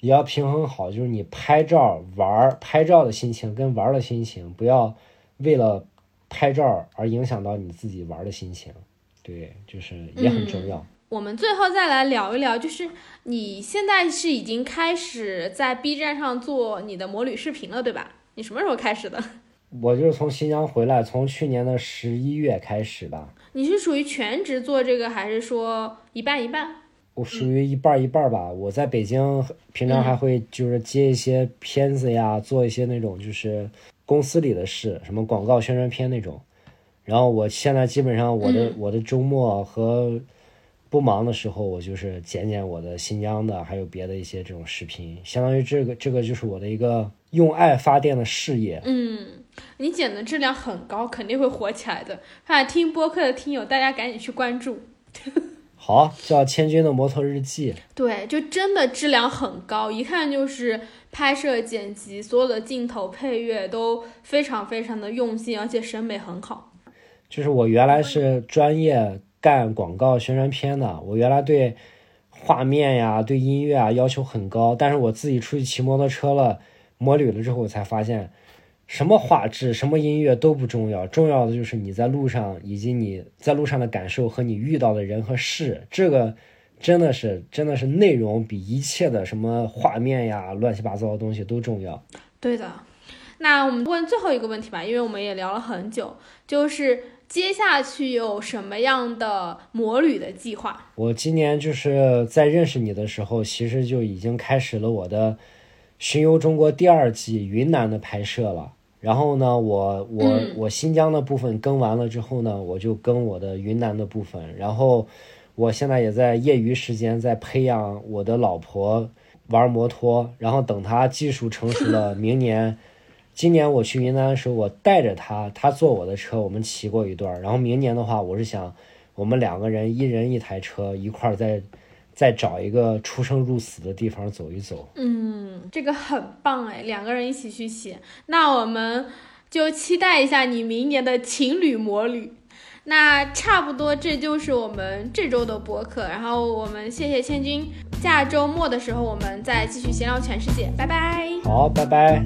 也要平衡好，就是你拍照玩拍照的心情跟玩的心情，不要为了。拍照而影响到你自己玩的心情，对，就是也很重要。我们最后再来聊一聊，就是你现在是已经开始在 B 站上做你的魔旅视频了，对吧？你什么时候开始的？我就是从新疆回来，从去年的十一月开始的。你是属于全职做这个，还是说一半一半？我属于一半一半吧。我在北京平常还会就是接一些片子呀，做一些那种就是。公司里的事，什么广告宣传片那种，然后我现在基本上我的我的周末和不忙的时候，我就是剪剪我的新疆的，还有别的一些这种视频，相当于这个这个就是我的一个用爱发电的事业。嗯，你剪的质量很高，肯定会火起来的。看听播客的听友，大家赶紧去关注。好，叫《千钧的摩托日记》。对，就真的质量很高，一看就是拍摄、剪辑，所有的镜头、配乐都非常非常的用心，而且审美很好。就是我原来是专业干广告宣传片的，我原来对画面呀、对音乐啊要求很高，但是我自己出去骑摩托车了、摩旅了之后，我才发现。什么画质、什么音乐都不重要，重要的就是你在路上以及你在路上的感受和你遇到的人和事。这个真的是真的是内容比一切的什么画面呀、乱七八糟的东西都重要。对的，那我们问最后一个问题吧，因为我们也聊了很久，就是接下去有什么样的摩旅的计划？我今年就是在认识你的时候，其实就已经开始了我的。巡游中国第二季云南的拍摄了，然后呢，我我我新疆的部分跟完了之后呢，我就跟我的云南的部分，然后我现在也在业余时间在培养我的老婆玩摩托，然后等她技术成熟了，明年，今年我去云南的时候，我带着她，她坐我的车，我们骑过一段，然后明年的话，我是想我们两个人一人一台车一块儿在。再找一个出生入死的地方走一走，嗯，这个很棒哎，两个人一起去写，那我们就期待一下你明年的情侣魔旅。那差不多这就是我们这周的播客，然后我们谢谢千军下周末的时候我们再继续闲聊全世界，拜拜。好，拜拜。